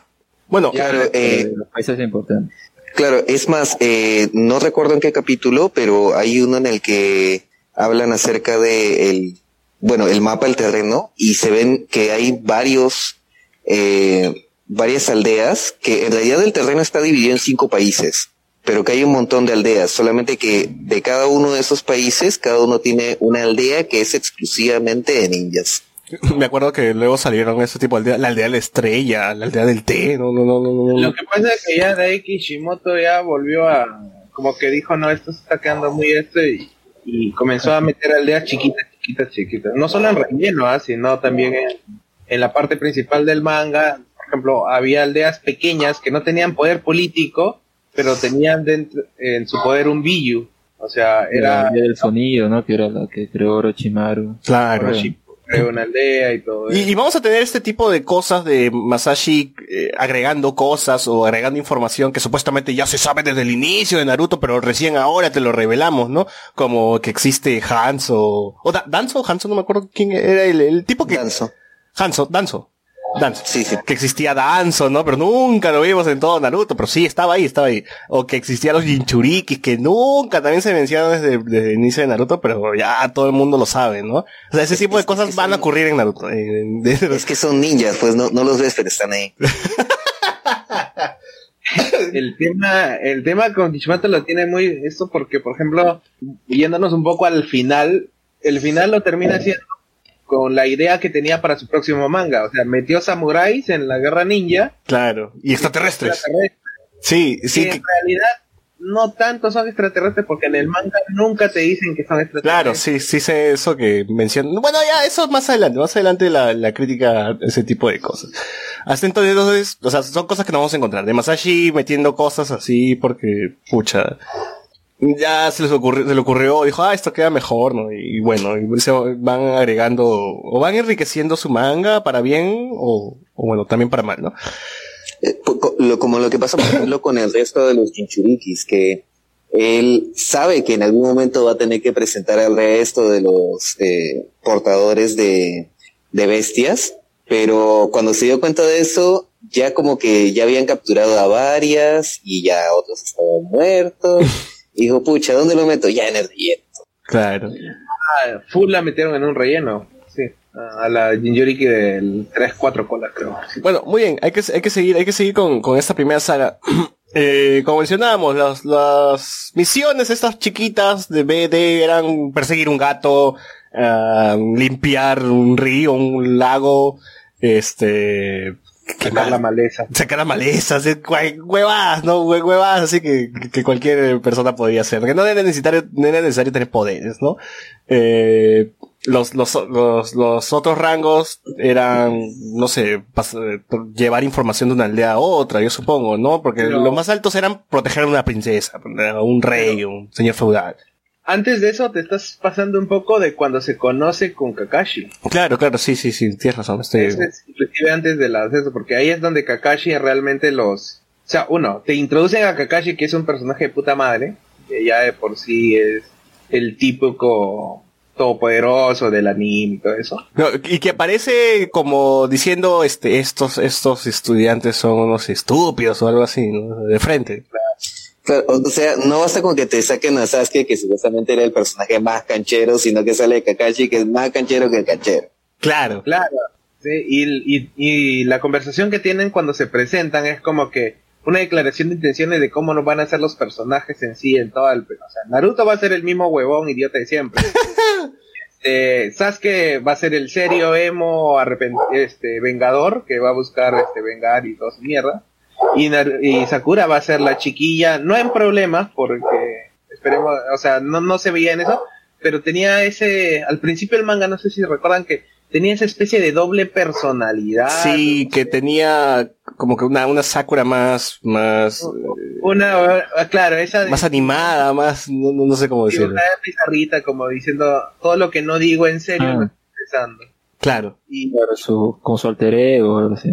Bueno, Claro, eh, Eso es importante. Claro, es más, eh, no recuerdo en qué capítulo, pero hay uno en el que hablan acerca de el, bueno, el mapa del terreno y se ven que hay varios, eh, varias aldeas que en realidad el terreno está dividido en cinco países, pero que hay un montón de aldeas, solamente que de cada uno de esos países, cada uno tiene una aldea que es exclusivamente de ninjas. <laughs> me acuerdo que luego salieron ese tipo de aldeas, la aldea de la estrella, la aldea del té, no, no, no, no, no. Lo que pasa es que ya Dai Kishimoto ya volvió a, como que dijo, no, esto se está quedando muy esto y, y comenzó a meter aldeas chiquitas, chiquitas, chiquitas. No solo en relleno, ¿ah? sino también en, en la parte principal del manga. Por ejemplo, había aldeas pequeñas que no tenían poder político, pero tenían dentro, en su poder un Biyu. O sea, Era era el sonido, ¿no? Que era la que creó Orochimaru. Claro. Orochi, creó una aldea y todo Y, eso. y vamos a tener este tipo de cosas de Masashi eh, agregando cosas o agregando información que supuestamente ya se sabe desde el inicio de Naruto, pero recién ahora te lo revelamos, ¿no? Como que existe Hanzo, o Da- Danzo, Hanzo, no me acuerdo quién era el, el tipo que... Danzo. Hanzo, Danzo. Danzo. Sí, sí. Que existía Danzo, ¿no? Pero nunca lo vimos en todo Naruto, pero sí, estaba ahí, estaba ahí. O que existían los Jinchurikis, que nunca también se mencionan desde, desde el inicio de Naruto, pero ya todo el mundo lo sabe, ¿no? O sea, ese tipo de es- cosas es van a ocurrir en Naruto. en- <laughs> de- Es que son ninjas, pues no, no los ves, pero están ahí. <laughs> el tema, el tema con Kishimoto lo tiene muy esto porque, por ejemplo, yéndonos un poco al final, el final lo termina haciendo con la idea que tenía para su próximo manga. O sea, metió samuráis en la guerra ninja. Claro. Y extraterrestres. extraterrestres, Sí, sí. que que- en realidad no tanto son extraterrestres porque en el manga nunca te dicen que son extraterrestres. Claro, sí, sí sé eso que mencionan. Bueno, ya, eso más adelante, más adelante la, la crítica a ese tipo de cosas. Hasta entonces, entonces, o sea, son cosas que no vamos a encontrar. De Masashi metiendo cosas así porque, pucha, ya se les ocurrió, se le ocurrió, dijo, ah, esto queda mejor, ¿no? Y, bueno, y se van agregando, o van enriqueciendo su manga para bien, o, o bueno, también para mal, ¿no? Eh, lo- como lo que pasa, por ejemplo, con el resto de los Jinchurikis, que él sabe que en algún momento va a tener que presentar al resto de los eh, portadores de, de bestias, pero cuando se dio cuenta de eso, ya como que ya habían capturado a varias y ya otros estaban muertos. <laughs> Dijo, pucha, ¿dónde lo meto? Ya en el relleno. Claro. Ah, full la metieron en un relleno. Sí. A la Jinjuriki del 3-4 colas, creo. Bueno, muy bien, hay que, hay que seguir, hay que seguir con, con esta primera saga. <clears throat> Eh, como mencionábamos, las, las misiones estas chiquitas de BD eran perseguir un gato, ah, limpiar un río, un lago, este, ¿qué Sacar la maleza. <laughs> sacar las malezas, eh, hue- huevadas, ¿no? Hue- Huevadas, así que, que cualquier persona podía hacer. Que no era necesario, no era necesario tener poderes, ¿no? Eh, los, los, los, los otros rangos eran, no sé, eh, llevar información de una aldea a otra, yo supongo, ¿no? Porque Pero- los más altos eran proteger a una princesa, a un rey, un señor feudal. Antes de eso te estás pasando un poco de cuando se conoce con Kakashi. Claro, claro, sí, sí, sí, tienes razón, estoy... Es inclusive antes de las eso, porque ahí es donde Kakashi realmente los... O sea, uno, te introducen a Kakashi que es un personaje de puta madre, que ya de por sí es el típico todopoderoso del anime y todo eso. No, y que aparece como diciendo, este, estos, estos estudiantes son unos estúpidos o algo así, ¿no? De frente. Claro, o o sea, no basta con que te saquen a Sasuke, que supuestamente era el personaje más canchero, sino que sale Kakashi, que es más canchero que el canchero. Claro. Claro. Sí, y, y, y la conversación que tienen cuando se presentan es como que una declaración de intenciones de cómo no van a ser los personajes en sí en todo el... O sea, Naruto va a ser el mismo huevón idiota de siempre. <laughs> este, Sasuke va a ser el serio emo arrepent- este vengador que va a buscar este vengar y toda su mierda. Y, y Sakura va a ser la chiquilla, no en problemas, porque esperemos, o sea, no, no se veía en eso, pero tenía ese, al principio el manga, no sé si recuerdan que tenía esa especie de doble personalidad. Sí, que tenía como que una, una Sakura más, más, Una, ah, claro, esa de más animada, más, no, no- sé cómo decirlo. una pizarrita como diciendo todo lo que no digo en serio Ah. lo estoy pensando. Claro. Y, Claro, su, alter ego, algo así.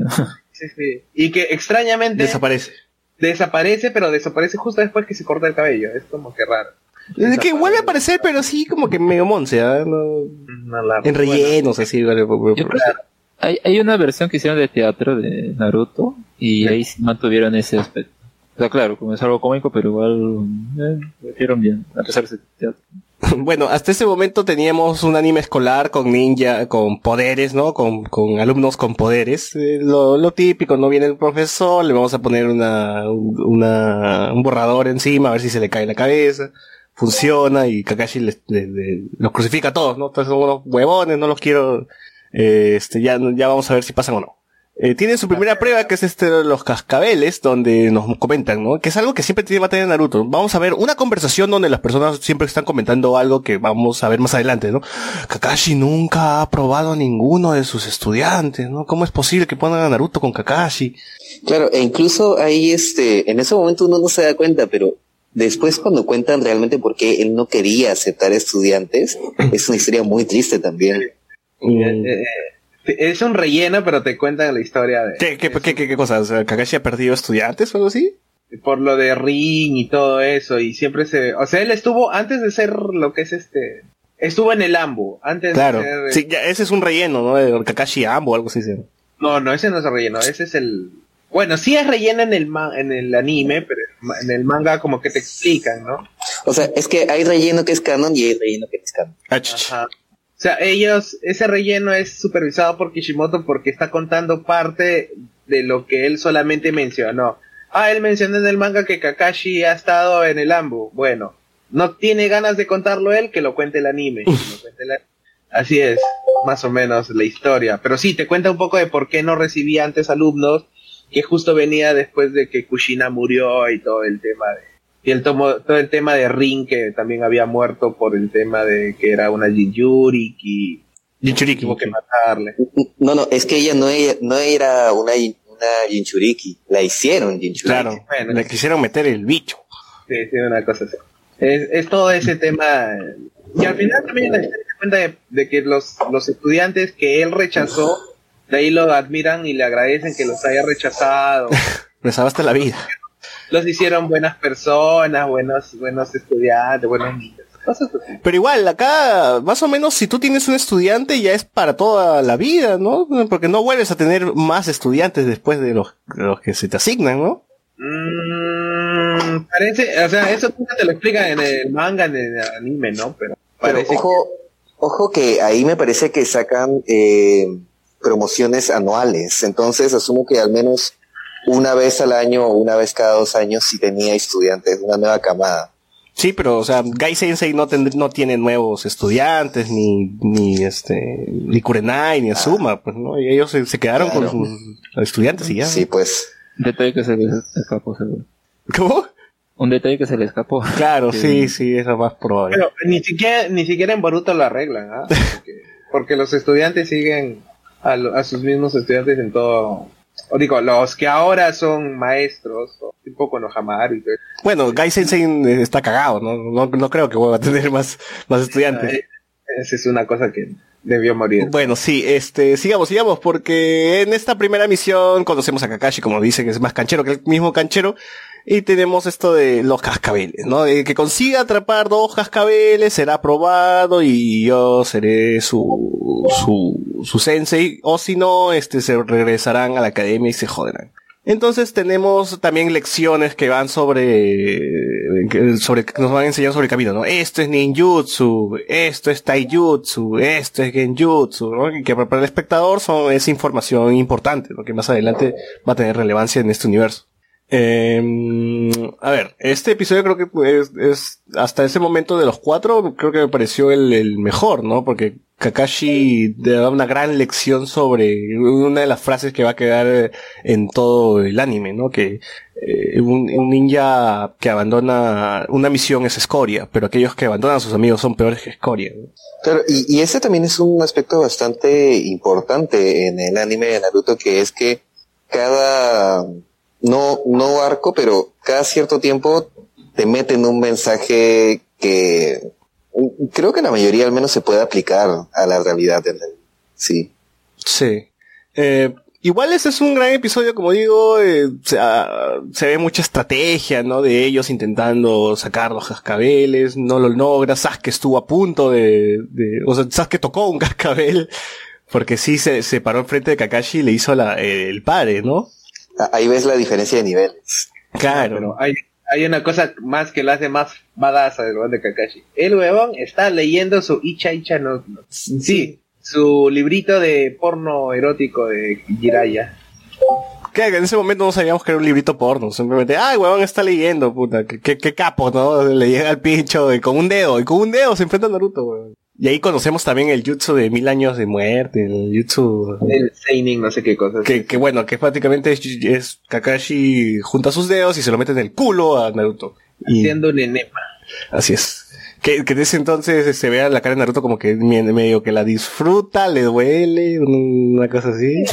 ¿No? sí, sí. y que extrañamente Desaparece. desaparece, pero desaparece justo después que se corta el cabello. Es como que raro. Es que vuelve a aparecer, pero sí como que medio monce, ¿ah? No- No la- en rellenos, así. vale, por- por- Yo creo que hay, hay una versión que hicieron de teatro de Naruto y ahí mantuvieron ese aspecto. O sea, claro, como es algo cómico, pero igual eh, lo hicieron bien, a pesar de ese teatro. <laughs> Bueno, hasta ese momento teníamos un anime escolar con ninja, con poderes, ¿no? Con, con alumnos con poderes. Eh, lo, lo típico, no viene el profesor, le vamos a poner una, un- una, un borrador encima a ver si se le cae la cabeza. Funciona y Kakashi les- le- le- los crucifica a todos, ¿no? Entonces son unos huevones, no los quiero, eh, este, ya, ya vamos a ver si pasan o no. Eh, tienen su primera prueba, que es este, los cascabeles, donde nos comentan, ¿no? Que es algo que siempre tiene va a tener Naruto. Vamos a ver una conversación donde las personas siempre están comentando algo que vamos a ver más adelante, ¿no? Kakashi nunca ha aprobado a ninguno de sus estudiantes, ¿no? ¿Cómo es posible que pongan a Naruto con Kakashi? Claro, e incluso ahí, este, en ese momento uno no se da cuenta, pero después cuando cuentan realmente por qué él no quería aceptar estudiantes, es una historia muy triste también. Mm, Eh, eh, es un relleno, pero te cuentan la historia de, ¿Qué, qué, qué, qué, qué cosa? O sea, ¿Kakashi ha perdido estudiantes o algo así? por lo de Ring y todo eso, y siempre se, o sea, él estuvo, antes de ser lo que es este, estuvo en el Ambu, antes Claro. de ser, Sí, ya, ese es un relleno, ¿no? De Kakashi Ambo o algo así. sí. no, no, ese no es el relleno, ese es el, bueno, sí es relleno en el, ma- en el anime, pero en el manga como que te explican, ¿no? O sea, es que hay relleno que es canon y hay relleno que no es canon. Ah, Ajá. O sea, ellos, ese relleno es supervisado por Kishimoto porque está contando parte de lo que él solamente mencionó. Ah, él mencionó en el manga que Kakashi ha estado en el Ambu. Bueno, no tiene ganas de contarlo él, que lo cuente el anime. Cuente Así es, más o menos la historia. Pero sí, te cuenta un poco de por qué no recibía antes alumnos, que justo venía después de que Kushina murió y todo el tema de y el tomo, todo el tema de Rin que también había muerto por el tema de que era una Jinchuriki y Jinchuriki. tuvo que matarle. No, no, es que ella no era, no era una, una Jinchuriki, la hicieron Jinchuriki. Claro, Bueno, le quisieron meter el bicho. Sí, sí, una cosa así. Es, es todo ese tema. Y al final también la historia se cuenta de, de que los, los estudiantes que él rechazó, de ahí lo admiran y le agradecen que los haya rechazado. <laughs> Me salvaste la vida. Los hicieron buenas personas, buenos, buenos estudiantes, buenos niños. Pero igual, acá, más o menos, si tú tienes un estudiante, ya es para toda la vida, ¿no? Porque no vuelves a tener más estudiantes después de los, los que se te asignan, ¿no? Mm, parece, o sea, eso nunca te lo explican en el manga, en el anime, ¿no? Pero Pero parece ojo, ojo que ahí me parece que sacan eh, promociones anuales, entonces asumo que al menos una vez al año o una vez cada dos años sí tenía estudiantes, una nueva camada. Sí, pero, o sea, Gai Sensei no, tend- no tiene nuevos estudiantes, ni, ni este, ni Kurenai, ni Azuma, pues, ¿no? Y ellos se, se quedaron Claro. con sus estudiantes y ya. Sí, pues. Detalle que se les escapó, seguro. ¿Cómo? Un detalle que se le escapó. Claro, Que- sí, sí, es lo más probable. Pero ni siquiera, ni siquiera en Boruto lo arreglan, ¿ah? <laughs> Porque, porque los estudiantes siguen a, lo- a sus mismos estudiantes en todo. O digo, los que ahora son maestros, o tipo Konohamaru y. Bueno, Gai Sensei está cagado, ¿no? No, no creo que vuelva a tener más, más estudiantes. Eh, Esa es una cosa que debió morir. Bueno, sí, este, sigamos, sigamos, porque en esta primera misión conocemos a Kakashi, como dice, que es más canchero que el mismo canchero, y tenemos esto de los cascabeles, ¿no? El que consiga atrapar dos cascabeles será aprobado y yo seré su, su, su sensei, o si no, este, se regresarán a la academia y se joderán. Entonces tenemos también lecciones que van sobre, sobre, nos van a enseñar sobre el camino, ¿no? Esto es ninjutsu, esto es taijutsu, esto es genjutsu, ¿no? Y que para el espectador son, es información importante, lo que más adelante va a tener relevancia en este universo. Eh, a ver, este episodio creo que pues, es, hasta ese momento de los cuatro, creo que me pareció el, el mejor, ¿no? Porque Kakashi da una gran lección sobre una de las frases que va a quedar eh, en todo el anime, ¿no? Que eh, un, un ninja que abandona una misión es escoria, pero aquellos que abandonan a sus amigos son peores que escoria. ¿no? Claro, y, y ese también es un aspecto bastante importante en el anime de Naruto, que es que cada, no, no arco, pero cada cierto tiempo te meten un mensaje que creo que la mayoría al menos se puede aplicar a la realidad. Sí. Sí. Eh, igual ese es un gran episodio, como digo, eh, se, ah, se ve mucha estrategia, ¿no? De ellos intentando sacar los cascabeles, no lo logra, Sasuke estuvo a punto de, o sea, Sasuke tocó un <laughs> cascabel, porque sí se, se paró enfrente de Kakashi y le hizo la, el pare, ¿no? Ah, Ahí ves la diferencia de niveles. Claro. Pero hay, hay una cosa más que lo hace más badass al huevón de Kakashi. El huevón está leyendo su Icha Icha no, no- Sí, su librito de porno erótico de Jiraya. Que en ese momento no sabíamos que era un librito porno, simplemente, ay, huevón, está leyendo, puta, qué, qué, qué capo, ¿no? Le llega al pincho y con un dedo, y con un dedo se enfrenta a Naruto, huevón. Y ahí conocemos también el jutsu de mil años de muerte, el jutsu El Seinen, no sé qué cosas. que, que bueno, que prácticamente es, es Kakashi junta sus dedos y se lo mete en el culo a Naruto. Y Haciendo un enema. así es. Que, que ese entonces se vea la cara de Naruto como que me- medio que la disfruta, le duele, una cosa así.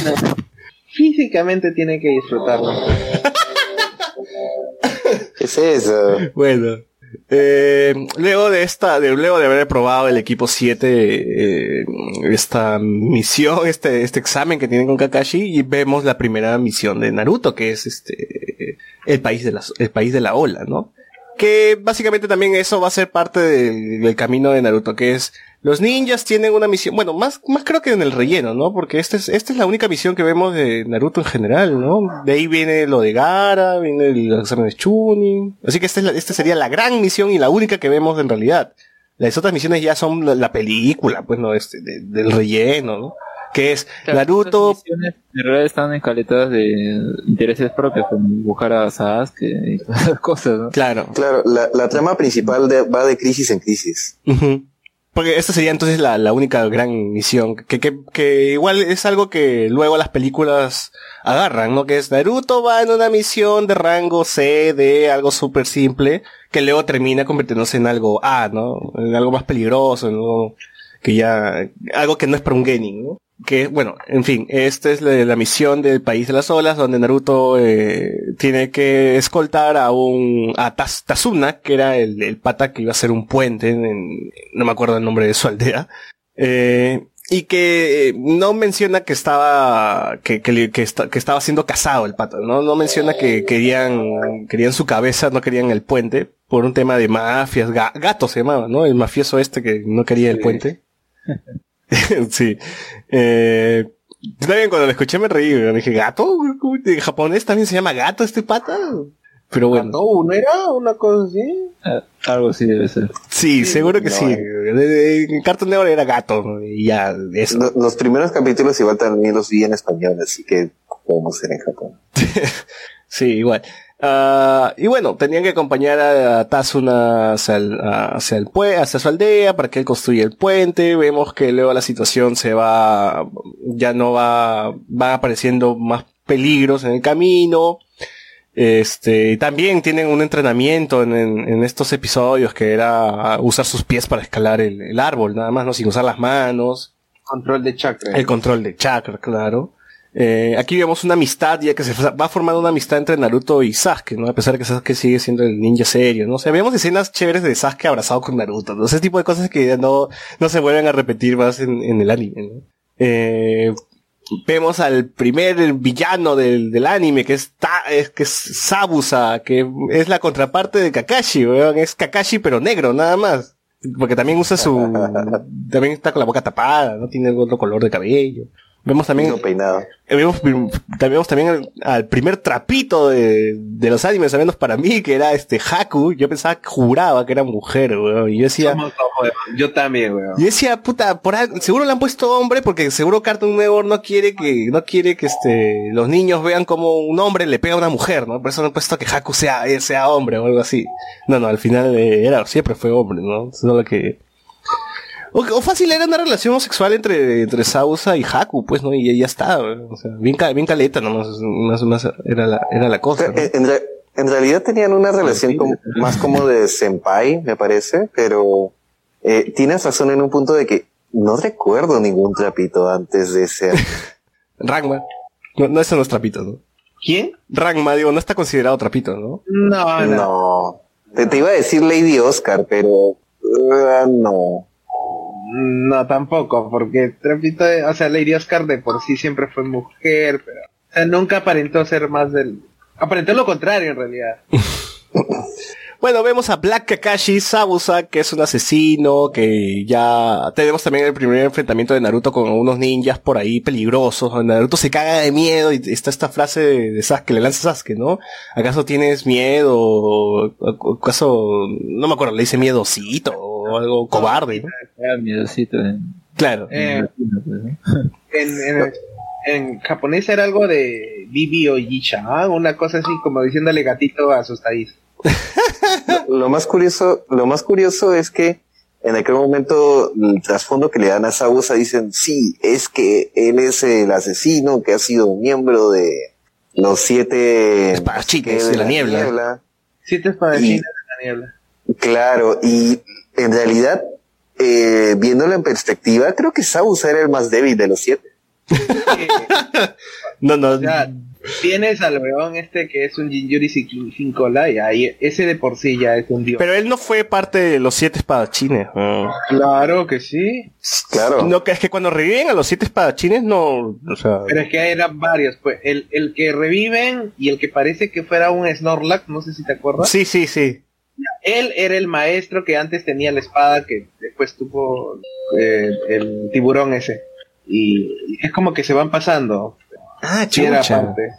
Físicamente tiene que disfrutarlo. ¿Qué es eso? <laughs> Bueno. Eh, luego de esta, de, luego de haber probado el equipo 7, eh, esta misión, <laughs> este, este examen que tienen con Kakashi, y vemos la primera misión de Naruto, que es este, el país de la, el país de la ola, ¿no? Que básicamente también eso va a ser parte del, camino de Naruto, que es, los ninjas tienen una misión, bueno, más, más creo que en el relleno, ¿no? Porque esta es, es la única misión que vemos de Naruto en general, ¿no? De ahí viene lo de Gara, viene el examen de Chunin. Así que esta, es la- esta sería la gran misión y la única que vemos en realidad. Las otras misiones ya son la, la película, pues, ¿no? Este, de- del relleno, ¿no? Que es Claro, Naruto, estas misiones En realidad están escaletadas de intereses propios, como buscar a Sasuke y todas esas cosas, ¿no? claro. Claro, la, la trama principal de- va de crisis en crisis. Porque esta sería entonces la, la única gran misión, que, que, que igual es algo que luego las películas agarran, ¿no? Que es Naruto va en una misión de rango C, D, algo súper simple, que luego termina convirtiéndose en algo A, ¿no? En algo más peligroso, en algo que ya, algo que no es para un genin, ¿no? Que, bueno, en fin, esta es la, la misión del País de las Olas, donde Naruto eh, tiene que escoltar a un, a Tazuna, que era el, el pata que iba a hacer un puente, en, en- no me acuerdo el nombre de su aldea, eh, y que eh, no menciona que estaba, que, que, que, esta- que estaba siendo casado el pata, ¿no? No menciona que querían, querían su cabeza, no querían el puente, por un tema de mafias, Ga- gato se llamaba, ¿no? El mafioso este que no quería el puente. <laughs> <laughs> sí. Eh, yo también cuando lo escuché me reí, me dije, ¿gato? ¿En japonés también se llama gato este pata? Pero bueno. No, ¿no era una cosa así? Ah, Algo así debe ser. Sí, seguro que no, sí. eh. En Cartoon Network era gato, y ya, eso. Lo- Los primeros capítulos igual también los vi en español, así que podemos ser en Japón. <laughs> Sí, igual. Ah, y bueno, tenían que acompañar a, Tazuna hacia el, hacia el pue- hacia su aldea para que él construya el puente. Vemos que luego la situación se va, ya no va, van apareciendo más peligros en el camino. Este, y también tienen un entrenamiento en, en- en estos episodios que era usar sus pies para escalar el, el árbol, nada más, no sin usar las manos. Control de chakra. El control de chakra, claro. Eh, aquí vemos una amistad, ya que se va formando una amistad entre Naruto y Sasuke, ¿no? A pesar de que Sasuke sigue siendo el ninja serio, ¿no? O sea, vemos escenas chéveres de Sasuke abrazado con Naruto, ¿no? Ese tipo de cosas que ya no, no se vuelven a repetir más en, en el anime, ¿no? Eh, vemos al primer villano del, del anime, que es, Ta- es, que es Sabusa, que es la contraparte de Kakashi, weón. Es Kakashi pero negro, nada más. Porque también usa su, <laughs> también está con la boca tapada, no tiene otro color de cabello. Vemos también, peinado. eh, vemos, también vemos también al, al primer trapito de, de los animes, al menos para mí, que era este Haku. Yo pensaba, juraba que era mujer, weón. Y yo decía, Somos. Yo también, weón. yo decía, puta, por algo- seguro le han puesto hombre porque seguro Cartoon Network no quiere que, no quiere que este, los niños vean como un hombre le pega a una mujer, ¿no? Por eso no han puesto que Haku sea, sea hombre o algo así. No, no, al final eh, era, siempre fue hombre, ¿no? Solo que, o, o fácil era una relación homosexual entre, entre Sausa y Haku, pues, ¿no? Y ya está, o sea, bien, bien caleta nomás, más, más era la, era la cosa, ¿no? En, en re- en realidad tenían una relación sí, como- sí. <laughs> más como de senpai, me parece, pero eh, tienes razón en un punto de que no recuerdo ningún trapito antes de ser. <laughs> Rangma. No, no, eso no es trapito, ¿no? ¿Quién? Rangma, digo, no está considerado trapito, ¿no? No, no. No. Te, te iba a decir Lady Oscar, pero uh, no. No, tampoco, porque Trapito, de- o sea, Lady Oscar de por sí siempre fue mujer, pero nunca aparentó ser más del... Aparentó lo contrario en realidad. <laughs> Bueno, vemos a Black Kakashi Sabusa, que es un asesino, que ya tenemos también el primer enfrentamiento de Naruto con unos ninjas por ahí peligrosos, Naruto se caga de miedo y está esta frase de, Sasuke, le lanza Sasuke, ¿no? ¿Acaso tienes miedo? ¿O ¿Acaso, no me acuerdo, le dice miedosito o algo cobarde, ¿no? Era miedosito en- Claro. Eh, en pues, ¿no? En, en, en japonés era algo de Bibi o Yisha, ¿ah? una cosa así como diciéndole gatito asustadizo. Lo más curioso, lo más curioso es que en aquel momento el trasfondo que le dan a Sabusa dicen, sí, es que él es el asesino que ha sido miembro de los siete Espadachines de la niebla. Siete espadachines de la niebla. Claro, y en realidad, eh, viéndolo en perspectiva, creo que Sabusa era el más débil de los siete. <laughs> No, no. o sea, tienes al weón este que es un Jinjuri sin, sin cola y ahí ese de por sí ya es un dios. Pero él no fue parte de los siete espadachines. ¿no? claro que sí. Claro. No, que es que cuando reviven a los siete espadachines, no, o sea... Pero es que eran varios, pues. El, el que reviven y el que parece que fuera un Snorlax, no sé si te acuerdas. Sí, sí, sí. Él era el maestro que antes tenía la espada que después tuvo eh, el tiburón ese. Y es como que se van pasando. Ah, chucha. parte.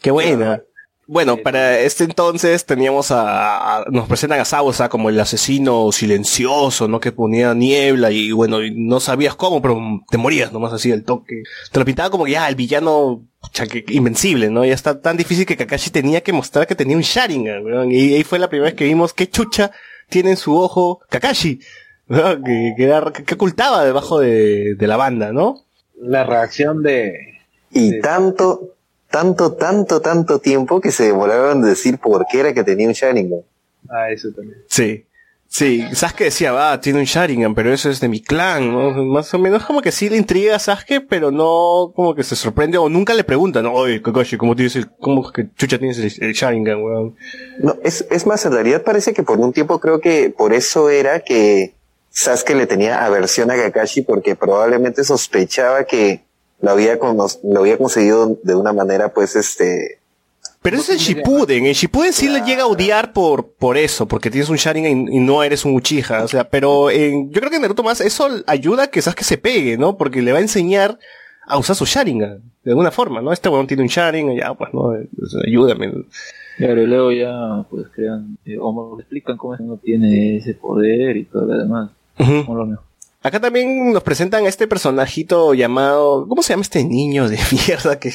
Qué buena. Bueno, Sí. para este entonces teníamos a, a- nos presentan a Sabusa como el asesino silencioso, ¿no? Que ponía niebla y bueno, y no sabías cómo, pero te morías nomás así el toque. Te lo pintaba como ya el villano pucha, que- invencible, ¿no? Ya está tan difícil que Kakashi tenía que mostrar que tenía un Sharingan, weón. Y ahí fue la primera vez que vimos qué chucha tiene en su ojo Kakashi, ¿no? Que, que, era- que ocultaba debajo de, de la banda, ¿no? La reacción de... Y tanto, tanto, tanto, tanto tiempo que se demoraron de decir por qué era que tenía un Sharingan. Ah, eso también. Sí. Sí, Sasuke decía, va, tiene un Sharingan, pero eso es de mi clan, ¿no? Más o menos como que sí le intriga a Sasuke, pero no como que se sorprende o nunca le preguntan, ¿no? Oye, Kakashi, ¿cómo tienes el, cómo que chucha tienes el, el Sharingan, weón? No, es, es más, en realidad parece que por un tiempo creo que por eso era que Sasuke le tenía aversión a Kakashi porque probablemente sospechaba que lo había, cono- lo había conseguido de una manera pues este... Pero es en Shippuden, en Shippuden sí le llega a odiar por, por eso, porque tienes un Sharingan y, y no eres un Uchiha, o sea, pero en, yo creo que en Naruto más eso ayuda a que Sasuke se pegue, ¿no? Porque le va a enseñar a usar su Sharingan, de alguna forma, ¿no? Este weón tiene un Sharingan, ya, pues, ¿no? Pues, ayúdame. Claro, y luego ya pues crean, eh, o me explican cómo es que uno tiene ese poder y todo lo demás. Como lo mejor. Acá también nos presentan a este personajito llamado, ¿cómo se llama este niño de <laughs> mierda que,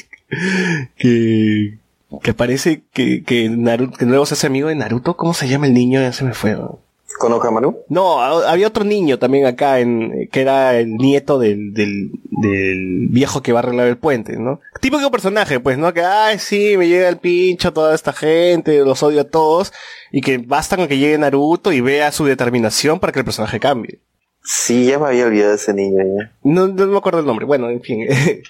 que, que parece que, que Naruto, que luego se hace amigo de Naruto? ¿Cómo se llama el niño? Ya se me fue. ¿no? ¿Konohamaru? No, ha- había otro niño también acá en, que era el nieto del, del, del viejo que va a arreglar el puente, ¿no? Típico personaje, pues, ¿no? Que, ay, sí, me llega el pincho toda esta gente, los odio a todos, y que basta con que llegue Naruto y vea su determinación para que el personaje cambie. Sí, ya me había olvidado ese niño ya. No, no me acuerdo el nombre. Bueno, en fin. <laughs>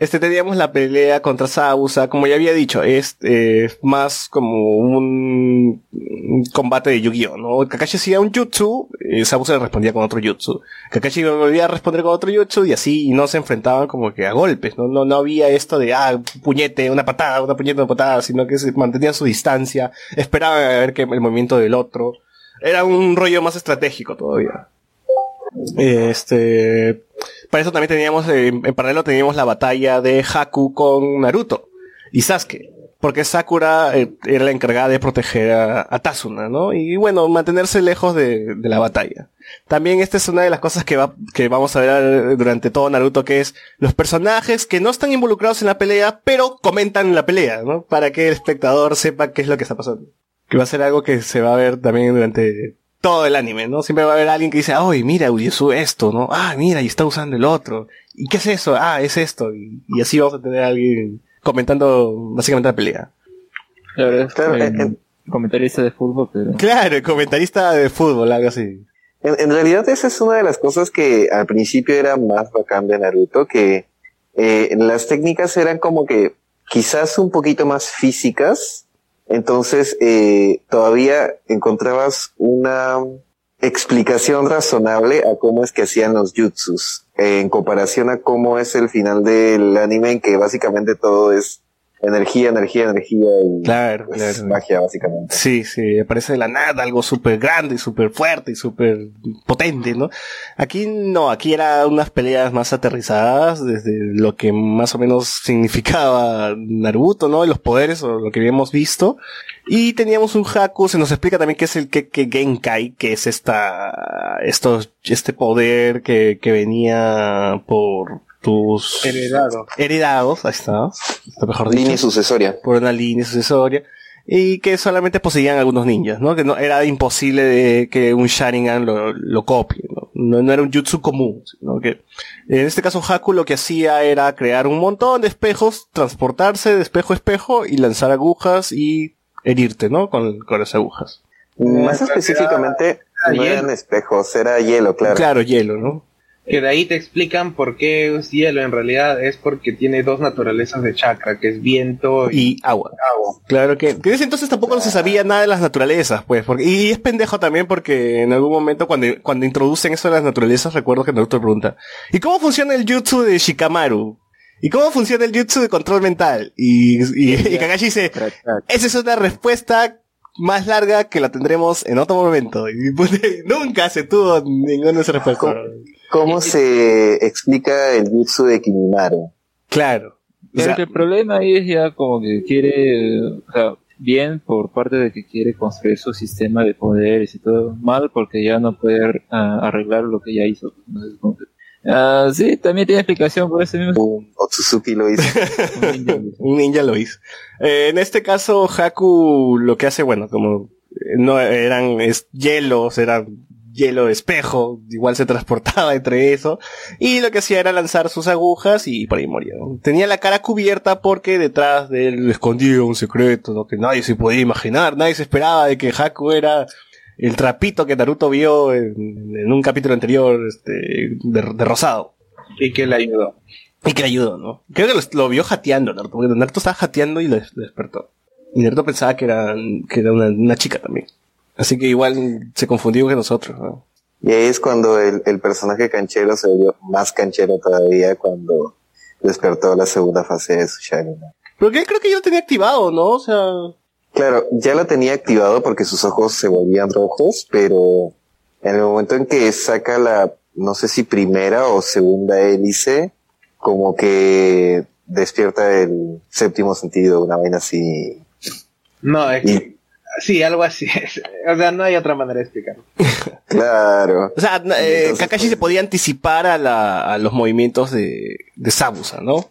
Este teníamos la pelea contra Sabusa, como ya había dicho, es eh, más como un, combate de Yu-Gi-Oh, ¿no? Kakashi hacía un jutsu, eh, Sabusa le respondía con otro jutsu. Kakashi volvía a responder con otro jutsu y así y no se enfrentaban como que a golpes, ¿no? No, no había esto de, ah, puñete, una patada, una puñete, una patada, sino que se mantenían su distancia, esperaban a ver que el movimiento del otro. Era un rollo más estratégico todavía. Este, para eso también teníamos, eh, en paralelo teníamos la batalla de Haku con Naruto y Sasuke. Porque Sakura eh, era la encargada de proteger a, Tazuna, ¿no? Y bueno, mantenerse lejos de, de la batalla. También esta es una de las cosas que, va, que vamos a ver durante todo Naruto, que es los personajes que no están involucrados en la pelea, pero comentan la pelea, ¿no? Para que el espectador sepa qué es lo que está pasando. Que va a ser algo que se va a ver también durante todo el anime, ¿no? Siempre va a haber alguien que dice, ay, mira, Uriesu esto, ¿no? Ah, mira, y está usando el otro. ¿Y qué es eso? Ah, es esto. Y, y así vamos a tener a alguien comentando básicamente la pelea. Claro, es Claro, eh, eh, comentarista de fútbol, pero Claro, el comentarista de fútbol, algo así. En, en realidad esa es una de las cosas que al principio era más bacán de Naruto, que eh, las técnicas eran como que quizás un poquito más físicas, entonces eh, todavía encontrabas una explicación razonable a cómo es que hacían los jutsus, en comparación a cómo es el final del anime en que básicamente todo es energía, energía, energía y Claro, es claro. magia básicamente. Sí, sí, aparece de la nada algo súper grande, súper fuerte y súper potente, ¿no? Aquí no, aquí eran unas peleas más aterrizadas desde lo que más o menos significaba Naruto, ¿no? Y los poderes o lo que habíamos visto. Y teníamos un Haku, se nos explica también qué es el Keke Genkai, que es esta, esto, este poder que, que venía por tus Heredado. heredados, ahí está, mejor dicho Línea sucesoria. por una línea sucesoria y que solamente poseían algunos ninjas, ¿no? Que no era imposible de que un Sharingan lo, lo copie, ¿no? ¿no? no era un jutsu común, sino que en este caso Haku lo que hacía era crear un montón de espejos, transportarse de espejo a espejo y lanzar agujas y herirte, ¿no? Con, con las agujas. Más específicamente, no hielo. eran espejos, era hielo, claro. Claro, hielo, ¿no? Que de ahí te explican por qué es hielo. En realidad es porque tiene dos naturalezas de chakra, que es viento y Y agua. agua. Claro que, que en ese entonces tampoco no se sabía nada de las naturalezas, pues, porque, y es pendejo también porque en algún momento cuando, cuando introducen eso de las naturalezas, recuerdo que Naruto pregunta, ¿y cómo funciona el jutsu de Shikamaru? ¿Y cómo funciona el jutsu de control mental? Y, y, y Kakashi dice, esa es una respuesta más larga que la tendremos en otro momento. Y pues, <laughs> nunca se tuvo ninguna de esas respuestas. ¿Cómo se explica el jutsu de Kimimaru? Claro. O Pero sea, que el problema ahí es ya como que quiere, o sea, bien por parte de que quiere construir su sistema de poderes y todo, mal porque ya no puede ah, arreglar lo que ya hizo. Entonces, como que- Ah, sí, también tiene explicación por ese mismo. Un Otsutsuki lo hizo. un <laughs> ninja. Un ninja lo hizo. Eh, en este caso, Haku lo que hace, bueno, como eh, no eran es hielos, eran hielo espejo, igual se transportaba entre eso, y lo que hacía era lanzar sus agujas y por ahí moría. ¿no? Tenía la cara cubierta porque detrás de él escondía un secreto, ¿no? que nadie se podía imaginar, nadie se esperaba de que Haku era el trapito que Naruto vio en, en un capítulo anterior este, de, de Rosado. Y que le ayudó. Y que le ayudó, ¿no? Creo que lo, lo vio jateando, Naruto. Porque Naruto estaba jateando y lo, lo despertó. Y Naruto pensaba que era, que era una, una chica también. Así que igual se confundió que nosotros, ¿no? Y ahí es cuando el, el personaje canchero se volvió más canchero todavía cuando despertó la segunda fase de su Sharingan. Pero que creo que yo lo tenía activado, ¿no? O sea, Claro, ya lo tenía activado porque sus ojos se volvían rojos, pero en el momento en que saca la, no sé si primera o segunda hélice, como que despierta el séptimo sentido, una vaina así. No, es que, sí, algo así. es. O sea, no hay otra manera de explicarlo. <laughs> claro, o sea, eh, Entonces, Kakashi pues- se podía anticipar a, la, a los movimientos de, de Sabusa, ¿no?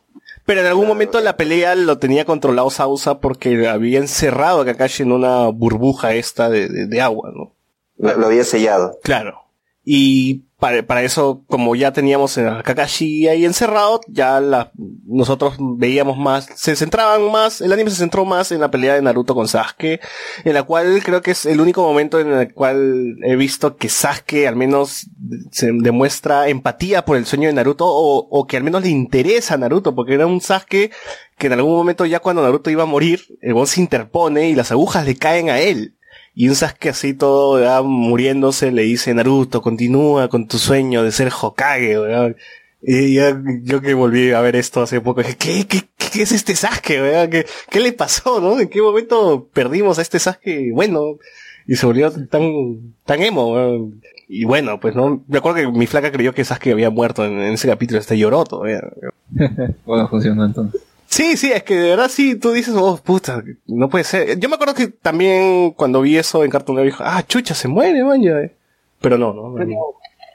Pero en algún momento la pelea lo tenía controlado Sabusa porque había encerrado a Kakashi en una burbuja esta de, de- de agua, ¿no? lo, lo había sellado. Claro. Y para, para eso, como ya teníamos a Kakashi ahí encerrado, ya la, nosotros veíamos más, se centraban más, el anime se centró más en la pelea de Naruto con Sasuke, en la cual creo que es el único momento en el cual he visto que Sasuke al menos se demuestra empatía por el sueño de Naruto o, o que al menos le interesa a Naruto, porque era un Sasuke que en algún momento ya cuando Naruto iba a morir, el boss se interpone y las agujas le caen a él. Y un Sasuke así todo ya muriéndose le dice Naruto, continúa con tu sueño de ser Hokage, weón. Y ya, yo que volví a ver esto hace poco, dije, ¿qué, qué, qué es este Sasuke, weón? ¿Qué, ¿Qué le pasó, no? ¿En qué momento perdimos a este Sasuke bueno? Y se volvió tan, tan emo, weón. Y bueno, pues no, me acuerdo que mi flaca creyó que Sasuke había muerto en, en ese capítulo, este lloró todavía. <laughs> Bueno, funcionó entonces. Sí, sí, es que de verdad sí, tú dices, oh, puta, no puede ser. Yo me acuerdo que también cuando vi eso en Cartoon Network, dijo, ah, chucha, se muere, man, ya. eh". Pero no, no. no.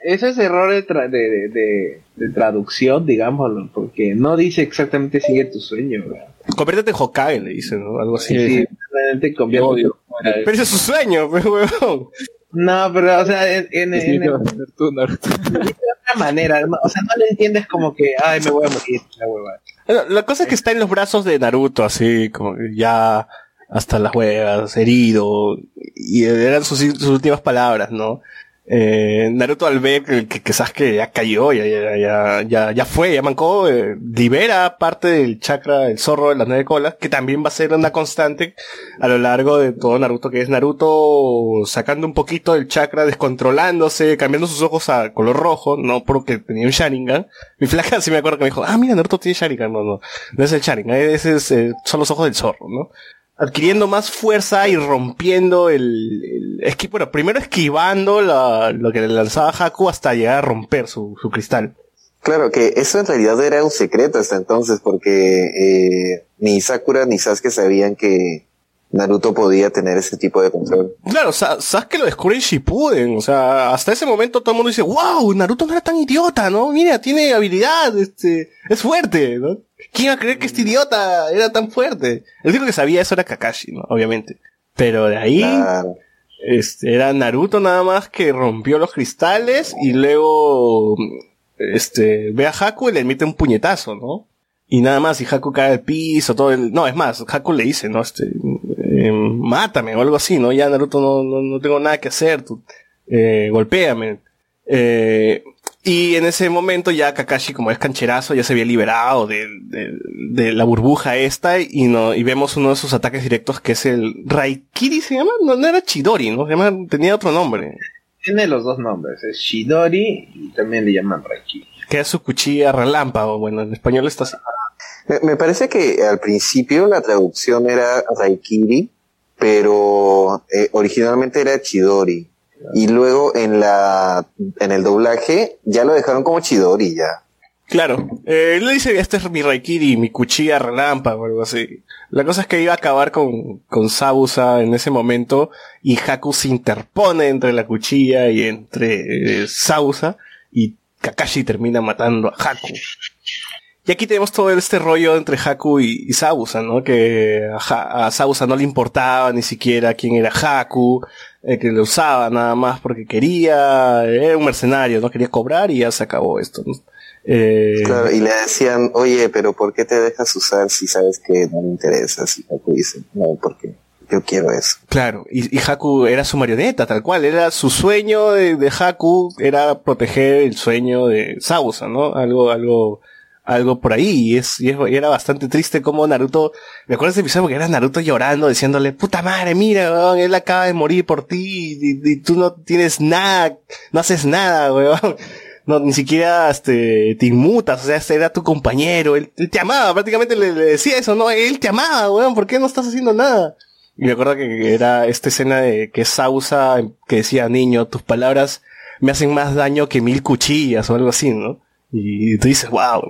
Ese es error de, tra- de, de, de- de traducción, digámoslo, porque no dice exactamente sigue tu sueño. ¿verdad? Conviértete en Hokage, le dicen, ¿no? Algo así. Sí, Sí, realmente convierte- Odio. Pero ese es su sueño, <laughs> pues, huevón. No, pero, o sea, en, en, Sí, en- <laughs> de otra manera, o sea, no le entiendes como que, ay, me voy a morir, la hueva. La cosa es que está en los brazos de Naruto, así, como ya hasta las huevas, herido, y eran sus, sus últimas palabras, ¿no? Eh, Naruto al ver que, que, que Sasuke ya cayó, ya, ya, ya, ya, ya fue, ya mancó, eh, libera parte del chakra, el zorro de las nueve colas, que también va a ser una constante a lo largo de todo Naruto, que es Naruto sacando un poquito del chakra, descontrolándose, cambiando sus ojos a color rojo, no porque tenía un Sharingan. Mi flaca <laughs> sí me acuerdo que me dijo, ah, mira, Naruto tiene Sharingan, no, no, no es el Sharingan, ese es, eh, son los ojos del zorro, ¿no? Adquiriendo más fuerza y rompiendo el, el bueno, primero esquivando la, lo que le lanzaba Haku hasta llegar a romper su, su cristal. Claro, que eso en realidad era un secreto hasta entonces, porque eh, ni Sakura ni Sasuke sabían que Naruto podía tener ese tipo de control. Claro, Sa- Sasuke lo descubre en Shippuden, o sea, hasta ese momento todo el mundo dice, wow, Naruto no era tan idiota, ¿no? Mira, tiene habilidad, este, es fuerte, ¿no? ¿Quién iba a creer que este idiota era tan fuerte? El único que sabía eso era Kakashi, ¿no? Obviamente. Pero de ahí, Claro. este, era Naruto nada más que rompió los cristales y luego, este, ve a Haku y le emite un puñetazo, ¿no? Y nada más, y Haku cae al piso, todo el, no, es más, Haku le dice, ¿no? Este, eh, mátame o algo así, ¿no? Ya Naruto no, no, no tengo nada que hacer, tú, eh, golpéame. Eh, y en ese momento ya Kakashi, como es cancherazo, ya se había liberado de, de, de la burbuja esta y no, y vemos uno de sus ataques directos que es el Raikiri, se llama, no, no era Chidori, ¿no? Se llama, tenía otro nombre. Tiene los dos nombres, es Shidori y también le llaman Raiki. Que es su cuchilla relámpago, bueno, en español está así. Me, me parece que al principio la traducción era Raikiri, pero eh, originalmente era Chidori. Y luego en la en el doblaje ya lo dejaron como Chidori ya. Claro, eh, él le dice, este es mi Raikiri, mi cuchilla relámpago o algo así. La cosa es que iba a acabar con, con Sabusa en ese momento y Haku se interpone entre la cuchilla y entre eh, Sabusa y Kakashi termina matando a Haku. Y aquí tenemos todo este rollo entre Haku y, y Sabusa, ¿no? Que a, a Sabusa no le importaba ni siquiera quién era Haku, eh, que lo usaba nada más porque quería, era un mercenario, no quería cobrar y ya se acabó esto, ¿no? Eh, Claro, y le decían, oye, pero ¿por qué te dejas usar si sabes que no me interesa? Y Haku dice, no, porque yo quiero eso. Claro, y, y Haku era su marioneta, tal cual, era su sueño de, de Haku, era proteger el sueño de Sausa, ¿no? Algo, algo, algo por ahí, y es, y es- era bastante triste como Naruto, me acuerdo ese episodio porque era Naruto llorando, diciéndole, puta madre, mira, weón, él acaba de morir por ti, y, y tú no tienes nada, no haces nada, weón. <laughs> No, ni siquiera, este, te inmutas, o sea, este era tu compañero, él, él te amaba, prácticamente le, le decía eso, no, él te amaba, weón, ¿por qué no estás haciendo nada? Y me acuerdo que era esta escena de que Sausa que decía, niño, tus palabras me hacen más daño que mil cuchillas o algo así, ¿no? Y tú dices, wow,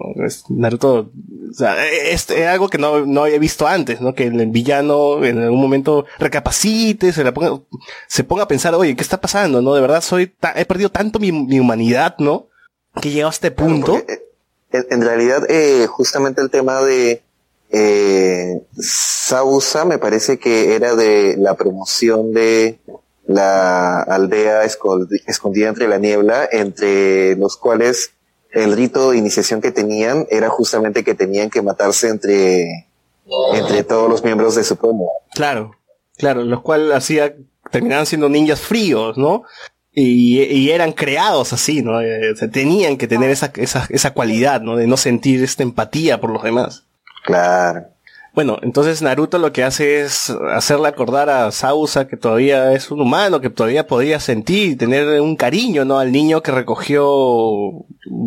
Naruto, o sea, es, es algo que no, no había visto antes, ¿no? Que el villano en algún momento recapacite, se, la ponga, se ponga a pensar, oye, ¿qué está pasando? ¿No? De verdad soy, he perdido tanto mi, mi humanidad, ¿no? Que he llegado a este punto. Porque, eh, en, en realidad, eh, justamente el tema de eh, Sausa me parece que era de la promoción de la aldea escondida entre la niebla, entre los cuales el rito de iniciación que tenían era justamente que tenían que matarse entre, entre todos los miembros de su pueblo. Claro, claro, los cuales hacía, terminaban siendo ninjas fríos, ¿no? Y, y eran creados así, ¿no? Eh, o sea, tenían que tener esa, esa, esa cualidad, ¿no? De no sentir esta empatía por los demás. Claro. Bueno, entonces Naruto lo que hace es hacerle acordar a Sausa que todavía es un humano, que todavía podría sentir y tener un cariño, ¿no? Al niño que recogió,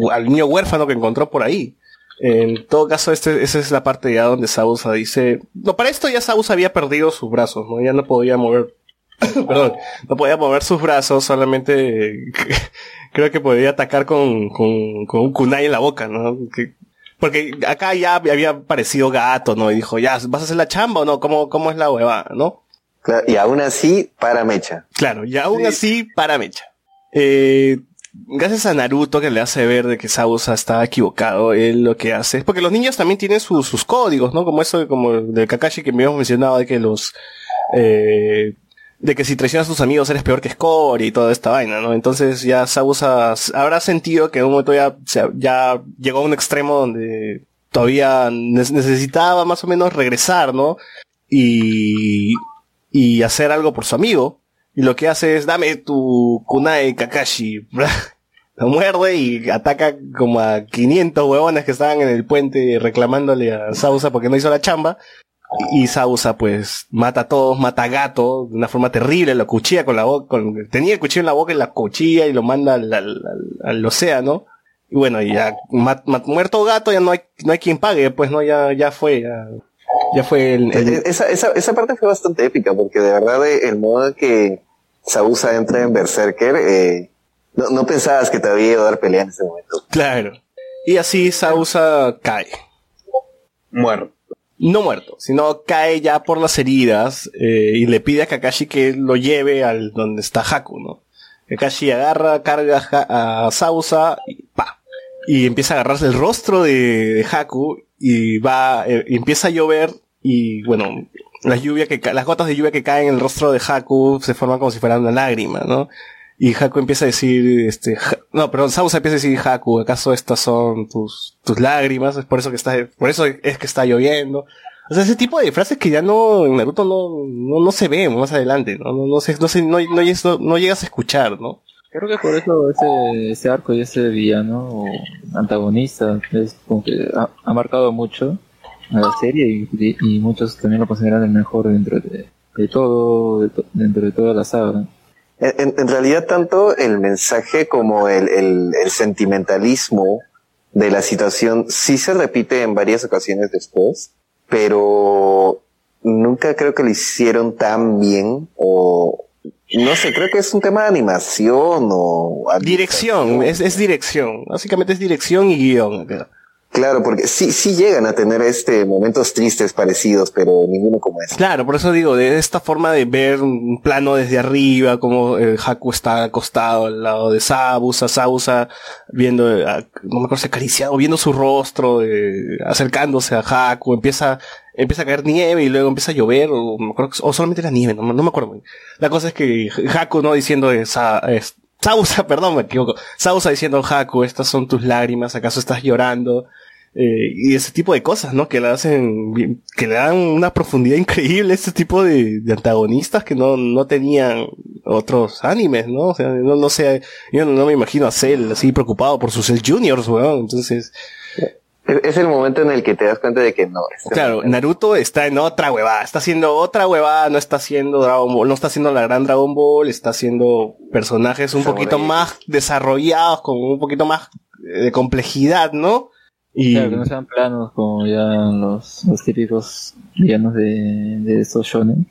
al niño huérfano que encontró por ahí. En todo caso, este, esa es la parte ya donde Sausa dice, no, para esto ya Sausa había perdido sus brazos, ¿no? Ya no podía mover, <coughs> perdón, no podía mover sus brazos, solamente <laughs> creo que podía atacar con, con, con un kunai en la boca, ¿no? Que- porque acá ya había parecido gato, ¿no? Y dijo, ya, ¿vas a hacer la chamba o no? ¿Cómo, cómo es la hueva, no? Claro, Y aún así, para mecha. Claro, y aún así, para mecha. Eh, gracias a Naruto que le hace ver de que Sausa está equivocado, él lo que hace es porque los niños también tienen sus, sus códigos, ¿no? Como eso, como el de Kakashi que me habíamos mencionado de que los, eh, de que si traicionas a tus amigos eres peor que Score y toda esta vaina, ¿no? Entonces ya Sausa s- habrá sentido que en un momento ya, ya llegó a un extremo donde todavía ne- necesitaba más o menos regresar, ¿no? Y, y hacer algo por su amigo. y lo que hace es dame tu kunai Kakashi. <laughs> Lo muerde y ataca como a 500 huevones que estaban en el puente reclamándole a Sausa porque no hizo la chamba. Y Sausa pues mata a todos, mata a Gato de una forma terrible, lo cuchilla con la boca, con, tenía el cuchillo en la boca y la cuchilla y lo manda al, al, al océano. Y bueno, y ya muerto Gato ya no hay, no hay quien pague, pues no, ya, ya fue, ya, ya fue el, el... Esa, esa, esa parte fue bastante épica porque de verdad el modo en que Sausa entra en Berserker, eh, no, no pensabas que te había ido a dar pelea en ese momento. Claro. Y así Sausa cae. Muerto. No muerto, sino cae ya por las heridas eh, y le pide a Kakashi que lo lleve al donde está Haku, ¿no? Kakashi agarra, carga a Sausa y pa. Y empieza a agarrarse el rostro de, Haku y va, eh, empieza a llover y bueno, las que las gotas de lluvia que caen en el rostro de Haku se forman como si fuera una lágrima, ¿no? Y Haku empieza a decir, este, no, perdón, Sausa empieza a decir, Haku, ¿acaso estas son tus, tus lágrimas? Es por eso que está, por eso es que está lloviendo. O sea, ese tipo de frases que ya no, en Naruto no, no, no se ven más adelante, ¿no? No, no sé, no sé, no, no, no, llegas a escuchar, ¿no? Creo que por eso ese, ese arco y ese villano o antagonista es como que ha, marcado mucho a la serie y, y, muchos también lo consideran el mejor dentro de, de todo, dentro de toda la saga. En, en, realidad, tanto el mensaje como el, el, el, sentimentalismo de la situación sí se repite en varias ocasiones después, pero nunca creo que lo hicieron tan bien o no sé, creo que es un tema de animación o... Dirección, es, es dirección. Básicamente es dirección y guion. Claro, porque sí, sí llegan a tener este momentos tristes parecidos, pero ninguno como este. Claro, por eso digo, de esta forma de ver un plano desde arriba, como el Haku está acostado al lado de Sabusa, Sabusa viendo, no me acuerdo si acariciado, viendo su rostro, eh, acercándose a Haku, empieza, empieza a caer nieve y luego empieza a llover, o, me acuerdo, o solamente la nieve, no, no me acuerdo. La cosa es que Haku, no diciendo esa, es, Sausa, <laughs> perdón, me equivoco. Sausa diciendo, Haku, estas son tus lágrimas, ¿acaso estás llorando? Eh, y ese tipo de cosas, ¿no? Que le hacen, que le dan una profundidad <laughs> increíble a este tipo de, antagonistas que no, no tenían otros animes, ¿no? O sea, no, no sé, yo no, me imagino a Cell así preocupado por sus Cell Juniors, weón. Entonces, es el momento en el que te das cuenta de que no. Claro, Naruto está en otra huevada, está haciendo otra huevada, no está haciendo Dragon Ball, no está haciendo la gran Dragon Ball, está haciendo personajes un poquito más desarrollados, con un poquito más de complejidad, ¿no? Y... Claro, que no sean planos como ya los, los típicos villanos de, de esos shonen.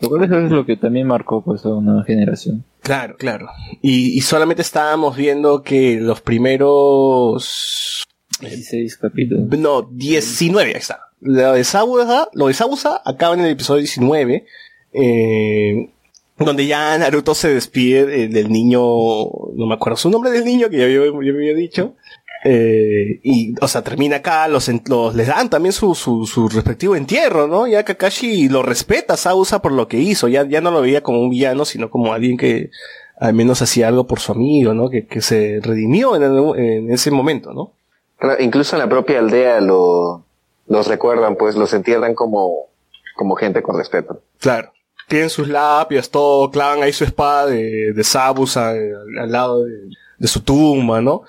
Lo cual es lo que también marcó pues a una generación. Claro, claro. Y, y solamente estábamos viendo que los primeros 16 capítulos. No, 19, ahí está. Lo de Sabusa, lo de Sabusa acaba en el episodio 19, eh, donde ya Naruto se despide del niño, no me acuerdo su nombre del niño, que ya yo, yo había dicho, eh, y, o sea, termina acá, los, los les dan también su, su, su respectivo entierro, ¿no? Ya Kakashi lo respeta a Sausa por lo que hizo, ya, ya no lo veía como un villano, sino como alguien que al menos hacía algo por su amigo, ¿no? Que, que se redimió en, en ese momento, ¿no? incluso en la propia aldea lo, los recuerdan, pues los entierran como, como gente con respeto. Claro. Tienen sus lápidas, todo, clavan ahí su espada de, de Sabusa al, lado de, de, su tumba, ¿no?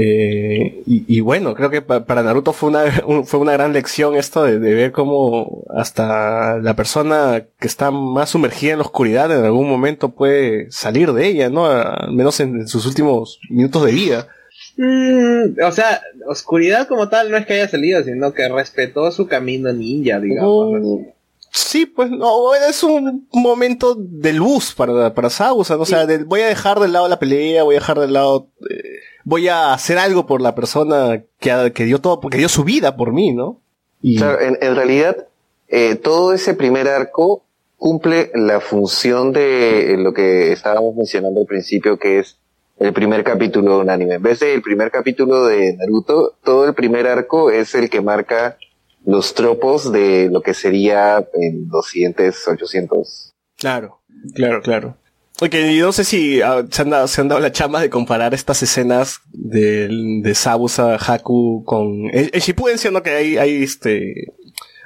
Eh, y, bueno, creo que para Naruto fue una, <laughs> fue una gran lección esto de, ver cómo hasta la persona que está más sumergida en la oscuridad en algún momento puede salir de ella, ¿no? Al menos en, sus últimos minutos de vida. Mm, o sea, oscuridad como tal no es que haya salido, sino que respetó su camino ninja, digamos. Mm, sí, pues no, es un momento de luz para, para Sausa, ¿no? o sea, voy a dejar de lado la pelea, voy a dejar de lado... Eh, voy a hacer algo por la persona que, que dio todo, que dio su vida por mí, ¿no? Y... Claro, en, en realidad, eh, todo ese primer arco cumple la función de lo que estábamos mencionando al principio, que es el primer capítulo de un anime. En vez del primer capítulo de Naruto, todo el primer arco es el que marca los tropos de lo que sería en los siguientes 800. Claro, claro, claro. Porque yo no sé si ah, se, han dado, se han dado la chamba de comparar estas escenas de, de Sabusa Haku con el, el Shippuden, siendo que hay, hay este,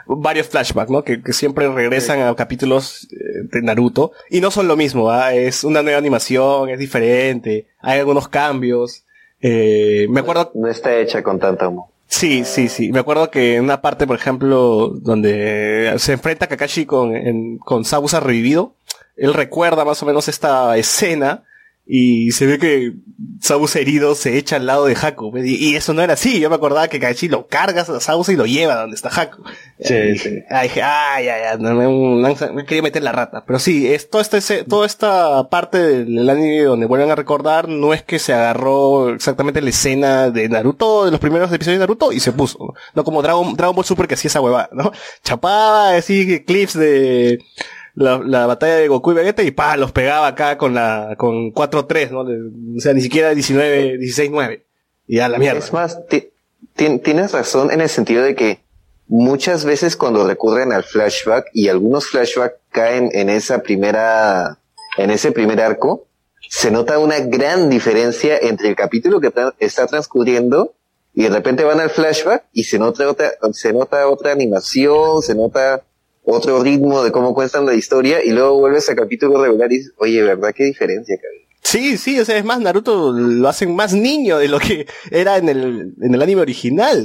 varios flashbacks, ¿no? Que, que siempre regresan a capítulos eh, de Naruto y no son lo mismo, ¿ah? Es una nueva animación, es diferente, hay algunos cambios. Eh, me acuerdo No está hecha con tanto amor. Sí, sí, sí. Me acuerdo que en una parte, por ejemplo, donde se enfrenta Kakashi con, en- con Sabusa revivido, él recuerda más o menos esta escena y se ve que Sabusa herido se echa al lado de Haku. Y, y eso no era así. Yo me acordaba que Kakashi lo cargas a Sabusa y lo lleva donde está Haku. Sí, Y sí. ah, dije, ay, ay, ay, no, me, me- quería meter la rata. Pero sí, es, todo este, toda esta parte del anime donde vuelven a recordar, no es que se agarró exactamente la escena de Naruto, de los primeros episodios de Naruto, y se puso. No, No como Dragon, Dragon Ball Super que hacía esa huevada, ¿no? Chapaba así clips de la, la batalla de Goku y Vegeta y pa, los pegaba acá con la, con 4-3, ¿no? O sea, ni siquiera 19, 16-9. Y a la mierda. Es más, ti- ti- tienes razón en el sentido de que muchas veces cuando recurren al flashback y algunos flashbacks caen en esa primera, en ese primer arco, se nota una gran diferencia entre el capítulo que está transcurriendo y de repente van al flashback y se nota otra, se nota otra animación, se nota otro ritmo de cómo cuentan la historia y luego vuelves al capítulo regular y dices, oye, ¿verdad qué diferencia, cabrón? Sí, sí, o sea, es más, Naruto lo hacen más niño de lo que era en el, en el anime original.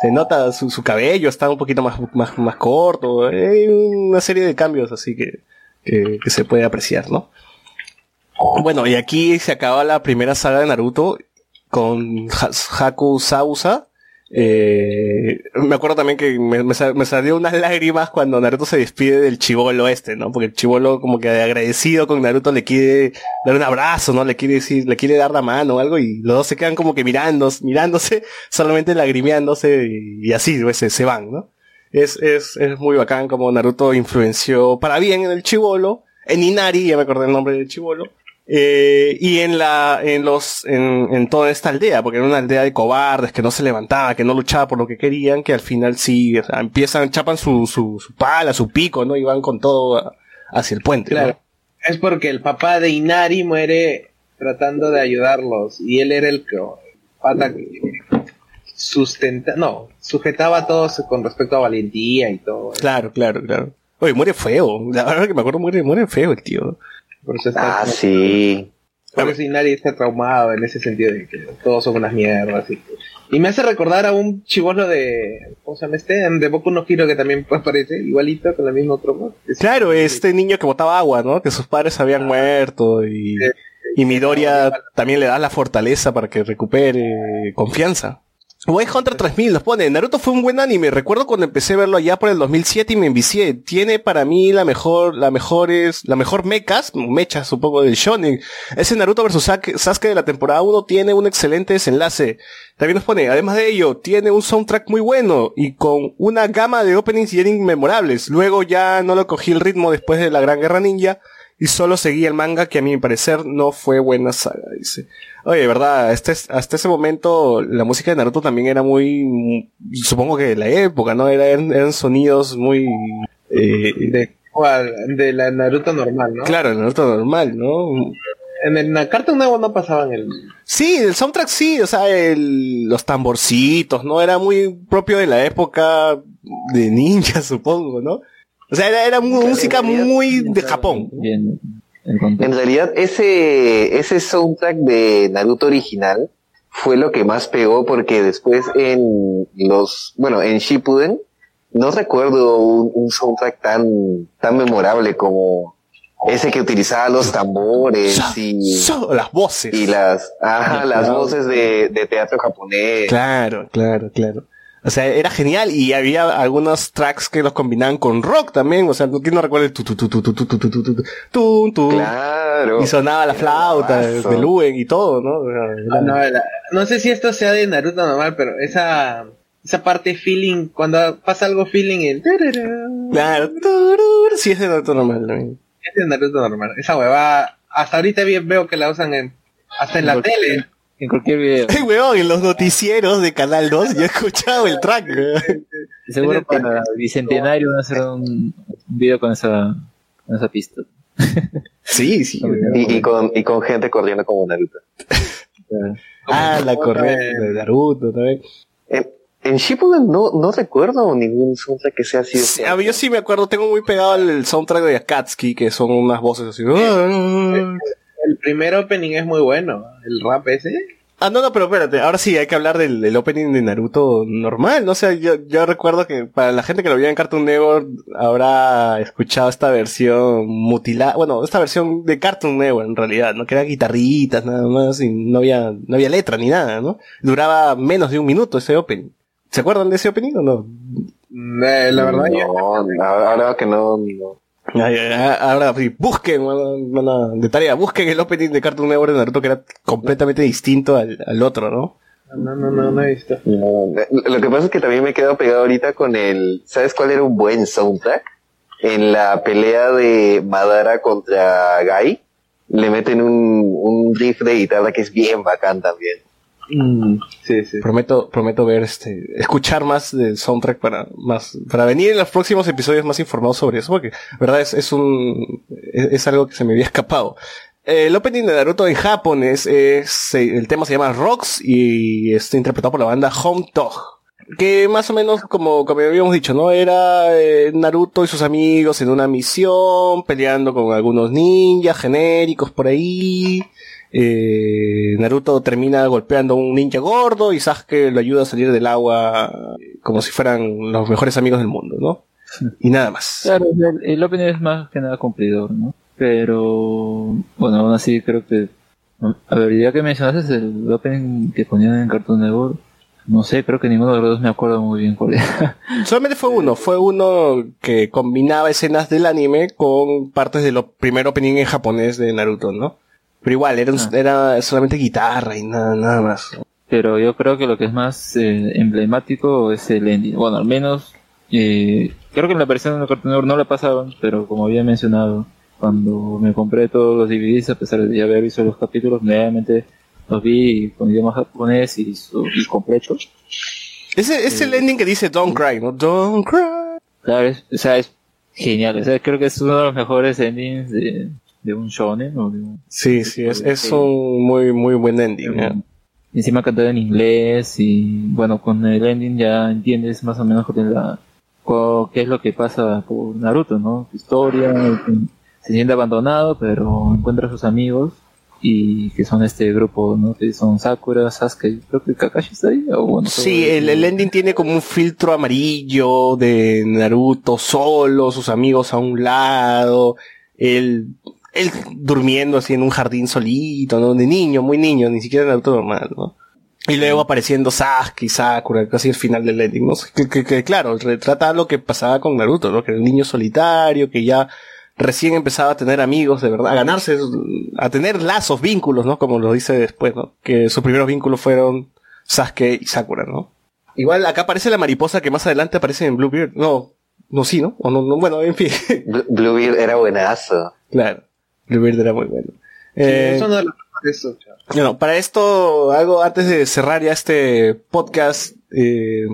Se nota su, cabello, está un poquito más, más, más corto. Hay una serie de cambios así que, que, que se puede apreciar, ¿no? Bueno, y aquí se acaba la primera saga de Naruto con Ha- Haku Sausa. Eh, me acuerdo también que me, me, sa- me salió unas <laughs> lágrimas cuando Naruto se despide del chivolo este, ¿no? Porque el chivolo como que agradecido con Naruto le quiere dar un abrazo, ¿no? Le quiere decir, le quiere dar la mano o algo y los dos se quedan como que mirando, <laughs> mirándose, solamente lagrimeándose y, así, pues, se, se van, ¿no? Es, es, es muy bacán como Naruto influenció para bien en el chivolo, en Inari, ya me acordé el nombre del chivolo, eh, y en la, en los, en, en toda esta aldea, porque era una aldea de cobardes que no se levantaba, que no luchaba por lo que querían, que al final sí, o sea, empiezan, chapan su, su, su pala, su pico, ¿no? Y van con todo hacia el puente, ¿no? Claro. Es porque el papá de Inari muere tratando de ayudarlos y él era el que pata que sustenta, no, sujetaba a todos con respecto a valentía y todo. Claro, claro, claro. Oye, muere feo. La verdad que me acuerdo, muere, muere feo el tío. Por eso está, Ah, sí. por eso Inari está traumado en ese sentido de que todos son unas mierdas. Y, y me hace recordar a un chivolo de, ¿cómo se llama este? De Boku no Hero que también <laughs> aparece igualito con la misma tropa. Es- Claro, este niño que botaba agua, ¿no? Que sus padres habían muerto y, y Midoriya también le da la fortaleza para que recupere confianza. Way Hunter 3000 nos pone, Naruto fue un buen anime, recuerdo cuando empecé a verlo allá por el 2007 y me envicié, tiene para mí la mejor, la mejor es, la mejor mechas, mechas supongo del shonen. Ese Naruto vs Sasuke Sasuke de la temporada 1 tiene un excelente desenlace. También nos pone, además de ello, tiene un soundtrack muy bueno y con una gama de openings y endings memorables. Luego ya no lo cogí el ritmo después de la Gran Guerra Ninja y solo seguí el manga que a mi parecer no fue buena saga, dice. Oye, de verdad, este, hasta ese momento la música de Naruto también era muy, mm, supongo que de la época, ¿no? Eran, eran sonidos muy, eh, de, de la Naruto normal, ¿no? claro, Naruto normal, ¿no? En el na- Cartoon Network no pasaban el... Sí, el soundtrack sí, o sea, el, los tamborcitos, ¿no? Era muy propio de la época de ninja, <laughs> supongo, ¿no? O sea, era, era música muy de Japón. Bien. En realidad, ese, ese soundtrack de Naruto original fue lo que más pegó porque después en los, bueno, en Shippuden, no recuerdo un, un soundtrack tan, tan memorable como ese que utilizaba los tambores y, So- las voces. y las, ajá, las voces de, de teatro japonés. Claro, claro, claro. O sea, era genial y había algunos tracks que los combinaban con rock también. O sea, ¿quién no recuerda el tu tu tu tu tu tu tu tu tu tu tu tu tu Claro. Y sonaba la flauta de Luen y todo, ¿no? No, la- no sé si esto sea de Naruto normal, pero esa esa parte feeling, cuando pasa algo feeling, el... Claro, sí es de Naruto normal también. Es de Naruto normal. Esa huevada, hasta ahorita bien veo que la usan en, hasta en la tele. En cualquier video. Ay, weón, en los noticieros de Canal 2 yo he escuchado el track. weón. Seguro para el bicentenario van a hacer un, video con esa, con esa pista. Sí, sí. Y, y con, y con gente corriendo como Naruto. Ah, la correa de Naruto también. En, En Shippuden no, no recuerdo ningún soundtrack que sea así. Sí, a mí yo sí me acuerdo, tengo muy pegado el, el soundtrack de Akatsuki, que son unas voces así. El primer opening es muy bueno. El rap ese. Ah, no, no, pero espérate, ahora sí hay que hablar del, del opening de Naruto normal, ¿no? O sea, yo, yo recuerdo que para la gente que lo vio en Cartoon Network habrá escuchado esta versión mutilada, bueno, esta versión de Cartoon Network en realidad, ¿no? Que eran guitarritas nada más y no había, no había letra ni nada, ¿no? Duraba menos de un minuto ese opening. ¿Se acuerdan de ese opening o no? Eh, la verdad, yo- No, ahora que no, no. Ahora sí, busquen, de tarea, busquen el opening de Cartoon Network de Naruto que era completamente distinto al, al otro, ¿no? no, no, no, no he visto. No, Lo que pasa es que también me quedo pegado ahorita con el, ¿sabes cuál era un buen soundtrack? En la pelea de Madara contra Gai, le meten un, un riff de guitarra que es bien bacán también. Mm. Prometo, prometo ver este, escuchar más del soundtrack para más, para venir en los próximos episodios más informados sobre eso, porque, verdad, es, es un, es, algo que se me había escapado. El opening de Naruto en japonés es, el tema se llama Rocks y está interpretado por la banda Home Tog. Que más o menos, como, como habíamos dicho, ¿no? Era eh, Naruto y sus amigos en una misión, peleando con algunos ninjas genéricos por ahí. Eh, Naruto termina golpeando a un ninja gordo y Sasuke lo ayuda a salir del agua eh, como si fueran los mejores amigos del mundo, ¿no? Y nada más. Claro, el, el opening es más que nada cumplidor, ¿no? Pero, bueno, aún así creo que... A ver, ya que mencionaste el opening que ponían en Cartoon Network, no sé, creo que ninguno de los dos me acuerdo muy bien cuál era. <laughs> Solamente fue uno, fue uno que combinaba escenas del anime con partes de lo primer opening en japonés de Naruto, ¿no? Pero igual, era, un- Ah. era solamente guitarra y nada, nada más. Pero yo creo que lo que es más eh, emblemático es el ending. Bueno, al menos, eh, creo que en la versión de Cartoon Network no la pasaban, pero como había mencionado, cuando me compré todos los DVDs, a pesar de ya haber visto los capítulos, nuevamente los vi con idioma japonés y, su- y completo. Ese es el ending que dice Don't Cry, ¿no? Don't Cry. Claro, es, o sea, es genial. O sea, creo que es uno de los mejores endings de, de un shonen o de un, Sí, sí, es, es un muy, muy buen ending. encima cantado en inglés y bueno con el ending ya entiendes más o menos la qué es lo que pasa por Naruto no Su historia se siente abandonado pero encuentra a sus amigos y que son este grupo no que son Sakura Sasuke creo que Kakashi está ahí o bueno Sí, el, el ending tiene como un filtro amarillo de Naruto solo, sus amigos a un lado, él, él durmiendo así en un jardín solito, ¿no? De niño, muy niño, ni siquiera Naruto normal, ¿no? Y luego apareciendo Sasuke y Sakura, casi al final del ending, ¿no? Que, que, que, claro, retrata lo que pasaba con Naruto, ¿no? Que era un niño solitario, que ya recién empezaba a tener amigos, de verdad, a ganarse, a tener lazos, vínculos, ¿no? Como lo dice después, ¿no? Que sus primeros vínculos fueron Sasuke y Sakura, ¿no? Igual acá aparece la mariposa que más adelante aparece en Bluebeard. No, no sí, ¿no? O no, no, bueno, en fin. Bl- Bluebeard era buenazo. claro. Bluebeard era muy bueno. Sí, Eh, eso no es lo mejor, eso, bueno, para esto, algo antes de cerrar ya este podcast, eh,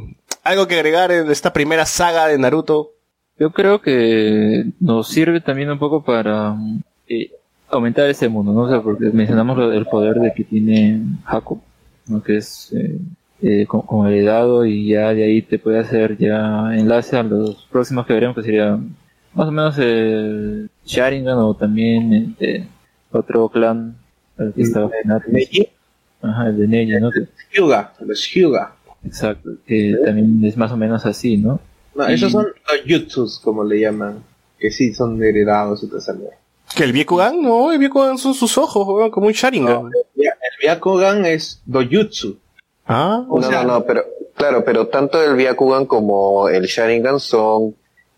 algo que agregar en esta primera saga de Naruto. yo creo que nos sirve también un poco para eh, aumentar ese mundo no o sea porque mencionamos lo del poder de que tiene Haku ¿no? que es eh, eh, como, como heredado y ya de ahí te puede hacer ya enlace a los próximos que veremos que sería más o menos el Sharingan o también eh, otro clan el que estaba en Ajá, el de Neji, ¿no? Hyuga, los Hyuga. exacto, que también es más o menos así, ¿no? No, Y- esos son los Jutsus, como le llaman. Que sí, son heredados y te salen. Que el Byakugan, no, el Byakugan son sus ojos, weón, como un Sharingan. El Byakugan es Dojutsu. Ah, O no, sea- no, no, pero, claro, pero tanto el Byakugan como el Sharingan son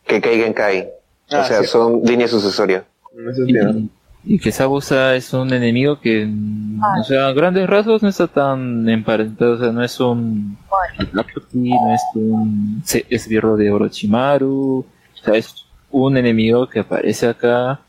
que caigan Kai. Ah, o sea, sí. son línea sucesoria. Eso es bien. Y, y que Sabusa es un enemigo que, mm, o sea, a grandes rasgos no está tan emparentado, o sea, no es un no es un esbirro de Orochimaru, o sea, es un enemigo que aparece acá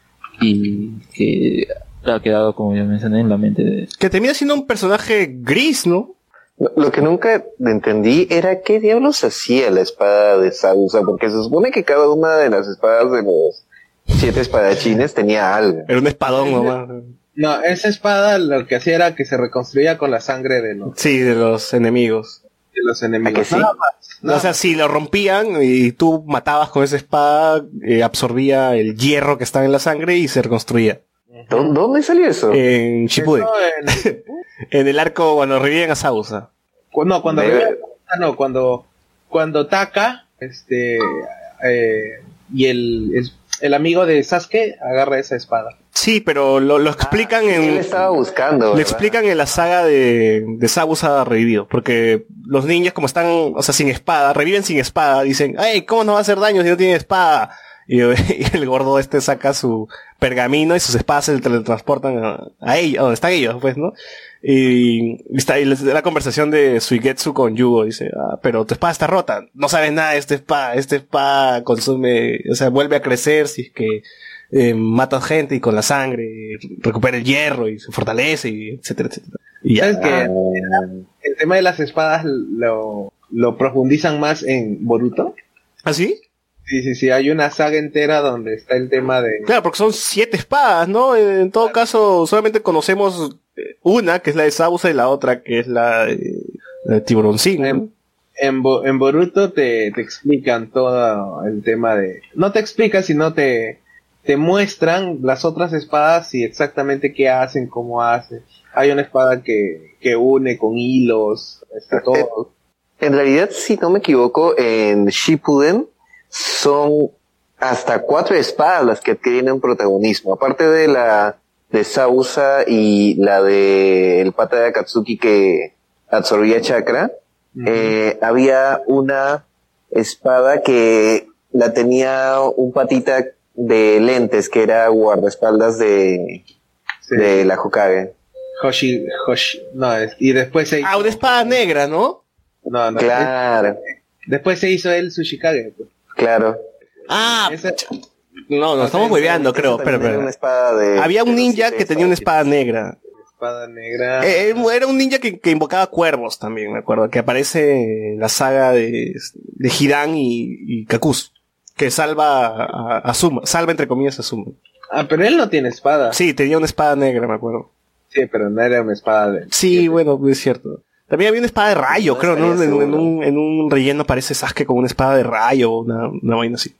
y que ha quedado, como ya mencioné, en la mente de... que termina siendo un personaje gris, ¿no? Lo, que nunca entendí era qué diablos hacía la espada de Sausa, porque se supone que cada una de las espadas de los siete espadachines tenía algo. Era un espadón nomás. No, esa espada lo que hacía era que se reconstruía con la sangre de los, Sí, de los enemigos. de los enemigos. sí? Nada más, nada o sea, si lo rompían y tú matabas con esa espada, eh, absorbía el hierro que estaba en la sangre y se reconstruía. ¿Dó- ¿Dónde salió eso? En Shippuden. En- <laughs> En el arco cuando reviven a Sausa. no, cuando Debe- ah, no, cuando cuando Taka, este eh, y el, el el amigo de Sasuke agarra esa espada. Sí, pero lo, lo explican en... Él estaba buscando. Lo ¿verdad? explican en la saga de, de Sabusa revivido, porque los ninjas como están, o sea, sin espada, reviven sin espada, dicen, ay, ¿cómo no va a hacer daño si no tiene espada? Y, <laughs> y el gordo este saca su pergamino y sus espadas se teletransportan a, a ellos, donde están ellos, pues, ¿no? Y, y está da la conversación de Suigetsu con Yugo, dice, ah, pero tu espada está rota, no sabes nada de esta espada, esta espada consume, o sea, vuelve a crecer si es que eh, mata gente y con la sangre recupera el hierro y se fortalece y etcétera, etcétera. Y ya. ¿Sabes que el tema de las espadas lo, lo profundizan más en Boruto? ¿Ah, sí? Sí, sí, sí, hay una saga entera donde está el tema de... Claro, porque son siete espadas, ¿no? En, en todo caso, solamente conocemos eh, una, que es la de Sabusa, y la otra, que es la de, de Tiburoncín, ¿no? En, Bo- en Boruto te, te explican todo el tema de... No te explican, sino te, te muestran las otras espadas y exactamente qué hacen, cómo hacen. Hay una espada que, que une con hilos, está todo. En realidad, si no me equivoco, en Shippuden son hasta cuatro espadas las que adquieren protagonismo. Aparte de la de Sausa y la de el pata de Akatsuki que absorbía chakra, eh, había una espada que la tenía un patita de lentes que era guardaespaldas de, Sí. de la Hokage. Hoshi, Hoshi, no, es- y después se hizo, Ah, una espada negra, ¿no? no, no, Claro, después se hizo el Sushikage. pues. Claro. Ah, Esa- no, nos estamos hueveando, creo. Espera, era una espada de- Había un ninja que tenía una espada negra. espada negra. Eh, eh, era un ninja que, que invocaba cuervos también, me acuerdo, que aparece en la saga de, de Hidan y, y Kakus, que salva a, a Suma, salva entre comillas a Suma. Ah, pero él no tiene espada. Sí, tenía una espada negra, me acuerdo. Sí, pero no era una espada de... Sí, bueno, es cierto. También había una espada de rayo, No creo, ¿no? En, un, en un relleno aparece Sasuke con una espada de rayo, una, una vaina así.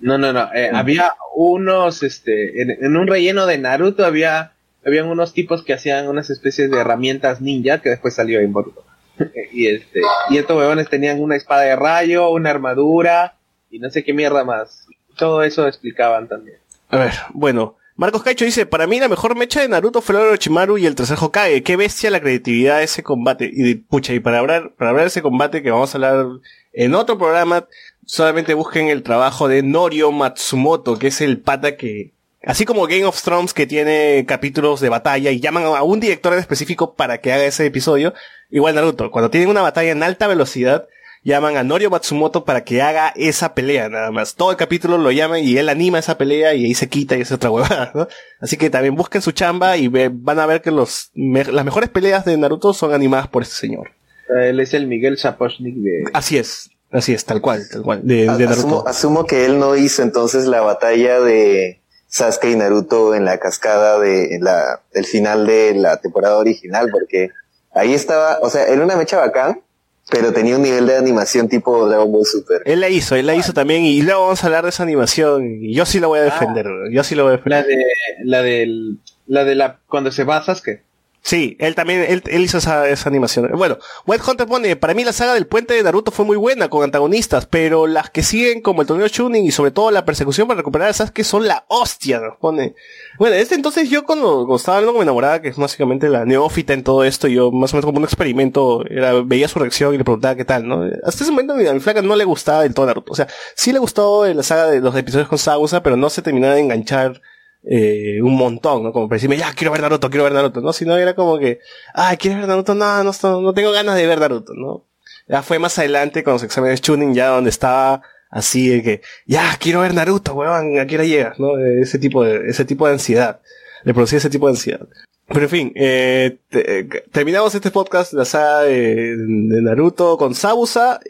No, no, no. eh, había unos, este, en, en un relleno de Naruto había, habían unos tipos que hacían unas especies de herramientas ninja que después salió en Boruto. <laughs> y este, y estos huevones tenían una espada de rayo, una armadura y no sé qué mierda más. Todo eso explicaban también. A ver, bueno. Marcos Caicho dice, para mí la mejor mecha de Naruto fue el Orochimaru y el tercer Hokage. Qué bestia la creatividad de ese combate. Y pucha, y para hablar, para hablar de ese combate que vamos a hablar en otro programa, solamente busquen el trabajo de Norio Matsumoto, que es el pata que, así como Game of Thrones que tiene capítulos de batalla y llaman a un director en específico para que haga ese episodio, igual Naruto, cuando tienen una batalla en alta velocidad, llaman a Norio Matsumoto para que haga esa pelea nada más. Todo el capítulo lo llaman y él anima esa pelea y ahí se quita y es otra <laughs> huevada, ¿no? Así que también busquen su chamba y ve- van a ver que los, me- las mejores peleas de Naruto son animadas por este señor. Él es el Miguel Sapochnik de... Así es, así es, tal cual, tal cual, de, de Asumo, Naruto. asumo que él no hizo entonces la batalla de Sasuke y Naruto en la cascada de la, del final de la temporada original, porque ahí estaba, o sea, era una mecha bacán, pero tenía un nivel de animación tipo Dragon Ball Super. Él la hizo, él la hizo también y luego vamos a hablar de esa animación y yo sí la voy a defender, yo sí la voy a defender. La de... La del... La de la... Cuando se va a Sasuke. Sí, él también, él, él hizo esa, esa animación. Bueno, White Hunter pone, para mí la saga del puente de Naruto fue muy buena con antagonistas, pero las que siguen como el torneo Chunin y sobre todo la persecución para recuperar a Sasuke son la hostia, pone. Bueno, este entonces yo cuando, cuando estaba hablando con mi enamorada, que es básicamente la neófita en todo esto, yo más o menos como un experimento, era, veía su reacción y le preguntaba qué tal, ¿no? Hasta ese momento a mi flaca no le gustaba del todo Naruto. O sea, sí le gustó la saga de los episodios con Sabusa, pero no se terminaba de enganchar eh, un montón, ¿no? Como para decirme, ya, quiero ver Naruto, quiero ver Naruto, ¿no? Sino era como que, ay, ¿quieres ver Naruto? No, no, no, tengo ganas de ver Naruto, ¿no? Ya fue más adelante con los exámenes Chunin, ya donde estaba así de que, ya, quiero ver Naruto, weón, ¿a qué hora llegas? ¿No? Ese tipo de, ese tipo de ansiedad. Le producía ese tipo de ansiedad. Pero en fin, eh, eh, terminamos este podcast, la saga de, de Naruto con Sabusa.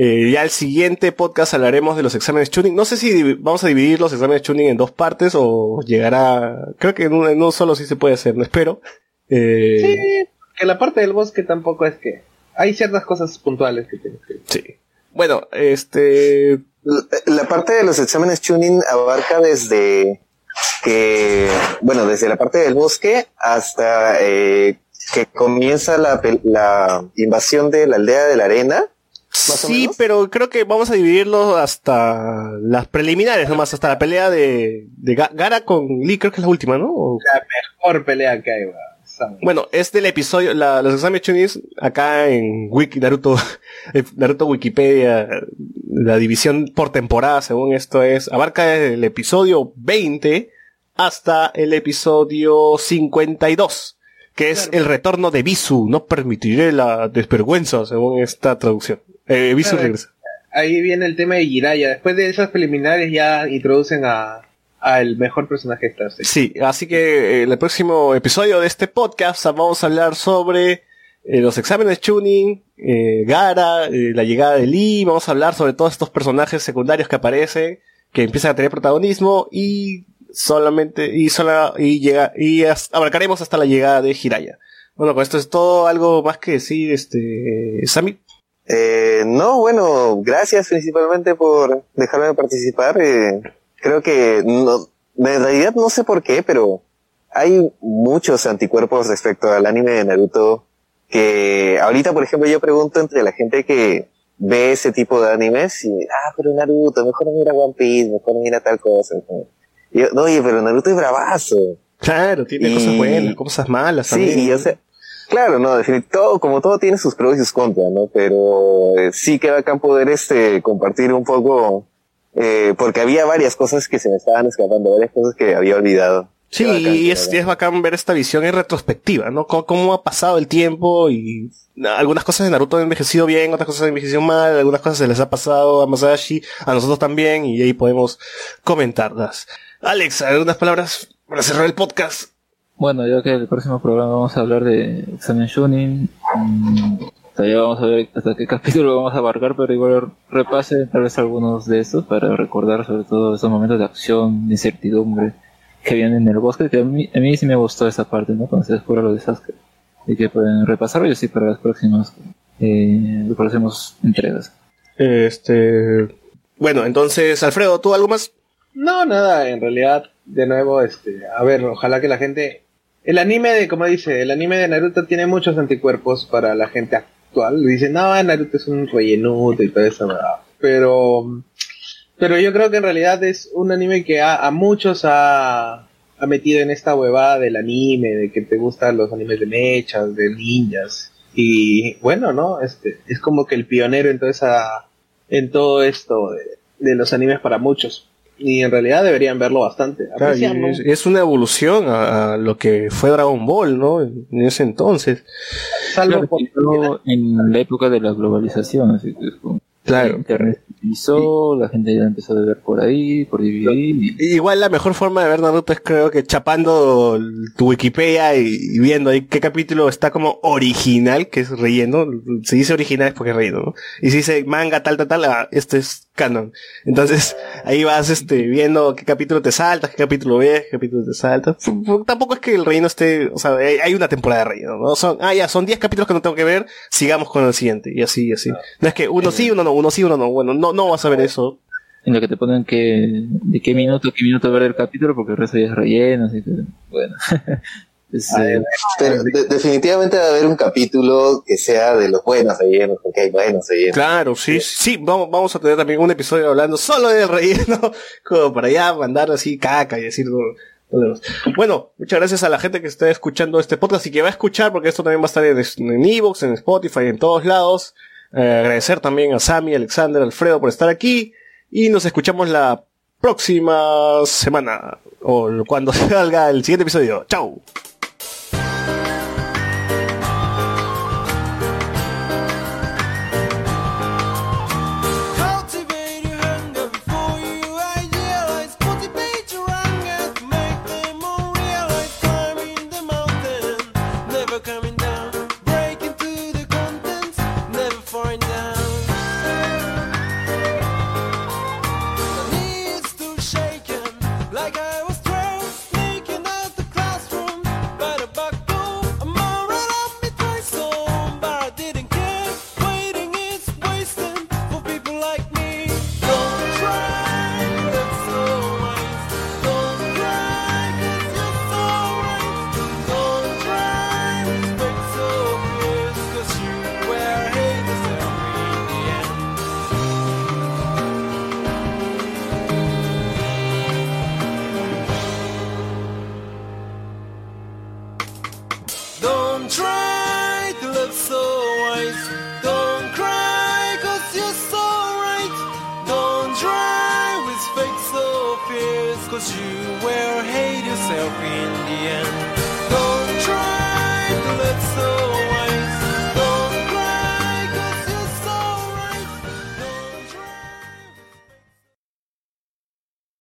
Eh, ya el siguiente podcast hablaremos de los exámenes tuning. No sé si vamos a dividir los exámenes tuning en dos partes o llegará, creo que en uno solo sí se puede hacer, no espero. Eh, Sí, que la parte del bosque tampoco es que hay ciertas cosas puntuales que tienes que... Sí. Bueno, este... La, la parte de los exámenes tuning abarca desde que, bueno, desde la parte del bosque hasta eh, que comienza la, la invasión de la aldea de la arena. ¿Más o Sí, pero creo que vamos a dividirlo hasta las preliminares nomás, hasta la pelea de, de Ga- Gara con Lee, creo que es la última, ¿no? O- La mejor pelea que hay, weón. Bueno, es del episodio, la- los exámenes Chunis, acá en Wiki, Naruto, <laughs> Naruto Wikipedia, la división por temporada, según esto es, abarca desde el episodio 20 hasta el episodio 52, que es el retorno de Bisu, no permitiré la desvergüenza, según esta traducción. Eh, Bisu Claro. regresa. Ahí viene el tema de Jiraiya. Después de esas preliminares ya introducen a, a el mejor personaje de Star Trek. Sí, así que eh, en el próximo episodio de este podcast vamos a hablar sobre eh, los exámenes tuning, eh, Gara, la llegada de Lee, vamos a hablar sobre todos estos personajes secundarios que aparecen, que empiezan a tener protagonismo y solamente y sola y llega y as- abarcaremos hasta la llegada de Hiraya. Bueno, con esto es todo, algo más que decir, este, Sammy. Eh, no, bueno, gracias principalmente por dejarme participar. Eh, creo que no, en realidad no sé por qué, pero hay muchos anticuerpos respecto al anime de Naruto que ahorita, por ejemplo, yo pregunto entre la gente que ve ese tipo de animes y, ah, pero Naruto, mejor no mira One Piece, mejor no mira tal cosa. Y yo, no, oye, pero Naruto es bravazo. Claro, tiene Y- cosas buenas, cosas malas Sí, también. y o sea, claro, no, definitivamente, todo, como todo tiene sus pros y sus contras, ¿no? Pero eh, sí que bacán poder este, compartir un poco, eh, porque había varias cosas que se me estaban escapando, varias cosas que había olvidado. Sí, bacán, y es, es bacán ver esta visión en retrospectiva, ¿no? Cómo, cómo ha pasado el tiempo y algunas cosas de Naruto han envejecido bien, otras cosas han envejecido mal, algunas cosas se les ha pasado a Masashi, a nosotros también, y ahí podemos comentarlas. Alex, algunas palabras para cerrar el podcast. Bueno, ya que el próximo programa vamos a hablar de examen Shunin, mm, todavía vamos a ver hasta qué <laughs> capítulo vamos a abarcar, pero igual repase tal vez algunos de estos para recordar sobre todo esos momentos de acción, de incertidumbre que habían en el bosque, que a mí, a mí sí me gustó esa parte, ¿no? Cuando se descubre lo de Sasuke. Y que pueden repasarlo y así para las próximas, eh, las próximas entregas. Este, bueno, entonces, Alfredo, ¿tú algo más? No, nada, en realidad, de nuevo, este, a ver, ojalá que la gente, el anime de, como dice, el anime de Naruto tiene muchos anticuerpos para la gente actual. Dicen, no, Naruto es un rellenuto y todo eso, ¿verdad? Pero, pero yo creo que en realidad es un anime que a, muchos ha, ha metido en esta huevada del anime, de que te gustan los animes de mechas, de ninjas. Y bueno, ¿no? Este, es como que el pionero en toda esa, en todo esto de, de los animes para muchos. Y en realidad deberían verlo bastante. Claro, es, es una evolución a, a lo que fue Dragon Ball, ¿no? En ese entonces. Salvo Claro, en la época de la globalización, así que es como- Claro. Internet se utilizó, la gente ya empezó a ver por ahí, por DVD. y- Igual la mejor forma de ver Naruto es creo que chapando tu Wikipedia y, y viendo ahí qué capítulo está como original, que es relleno. Si dice original es porque es relleno, ¿no? Y si dice manga tal, tal, tal, ah, este es canon. Entonces ahí vas este viendo qué capítulo te saltas, qué capítulo ves, qué capítulo te saltas. Tampoco es que el relleno esté, o sea, hay una temporada de relleno, ¿no? Son, ah, ya, son 10 capítulos que no tengo que ver, sigamos con el siguiente. Y así, y así. No es que uno sí, uno no, uno sí, uno no. Bueno, no, no vas a ver eso. en lo que te ponen que de qué minuto qué minuto ver el capítulo porque el resto ya es relleno así que bueno <laughs> Es, eh, Pero de- definitivamente va a haber un capítulo que sea de los buenos rellenos, porque hay buenos rellenos. Claro, sí, sí, vamos, vamos a tener también un episodio hablando solo del relleno, <laughs> como para allá mandar así caca y decir. Bueno, muchas gracias a la gente que está escuchando este podcast y que va a escuchar, porque esto también va a estar en, en Evox, en Spotify, en todos lados. Eh, agradecer también a Sammy, Alexander, Alfredo por estar aquí y nos escuchamos la próxima semana o cuando <laughs> salga el siguiente episodio. Chao.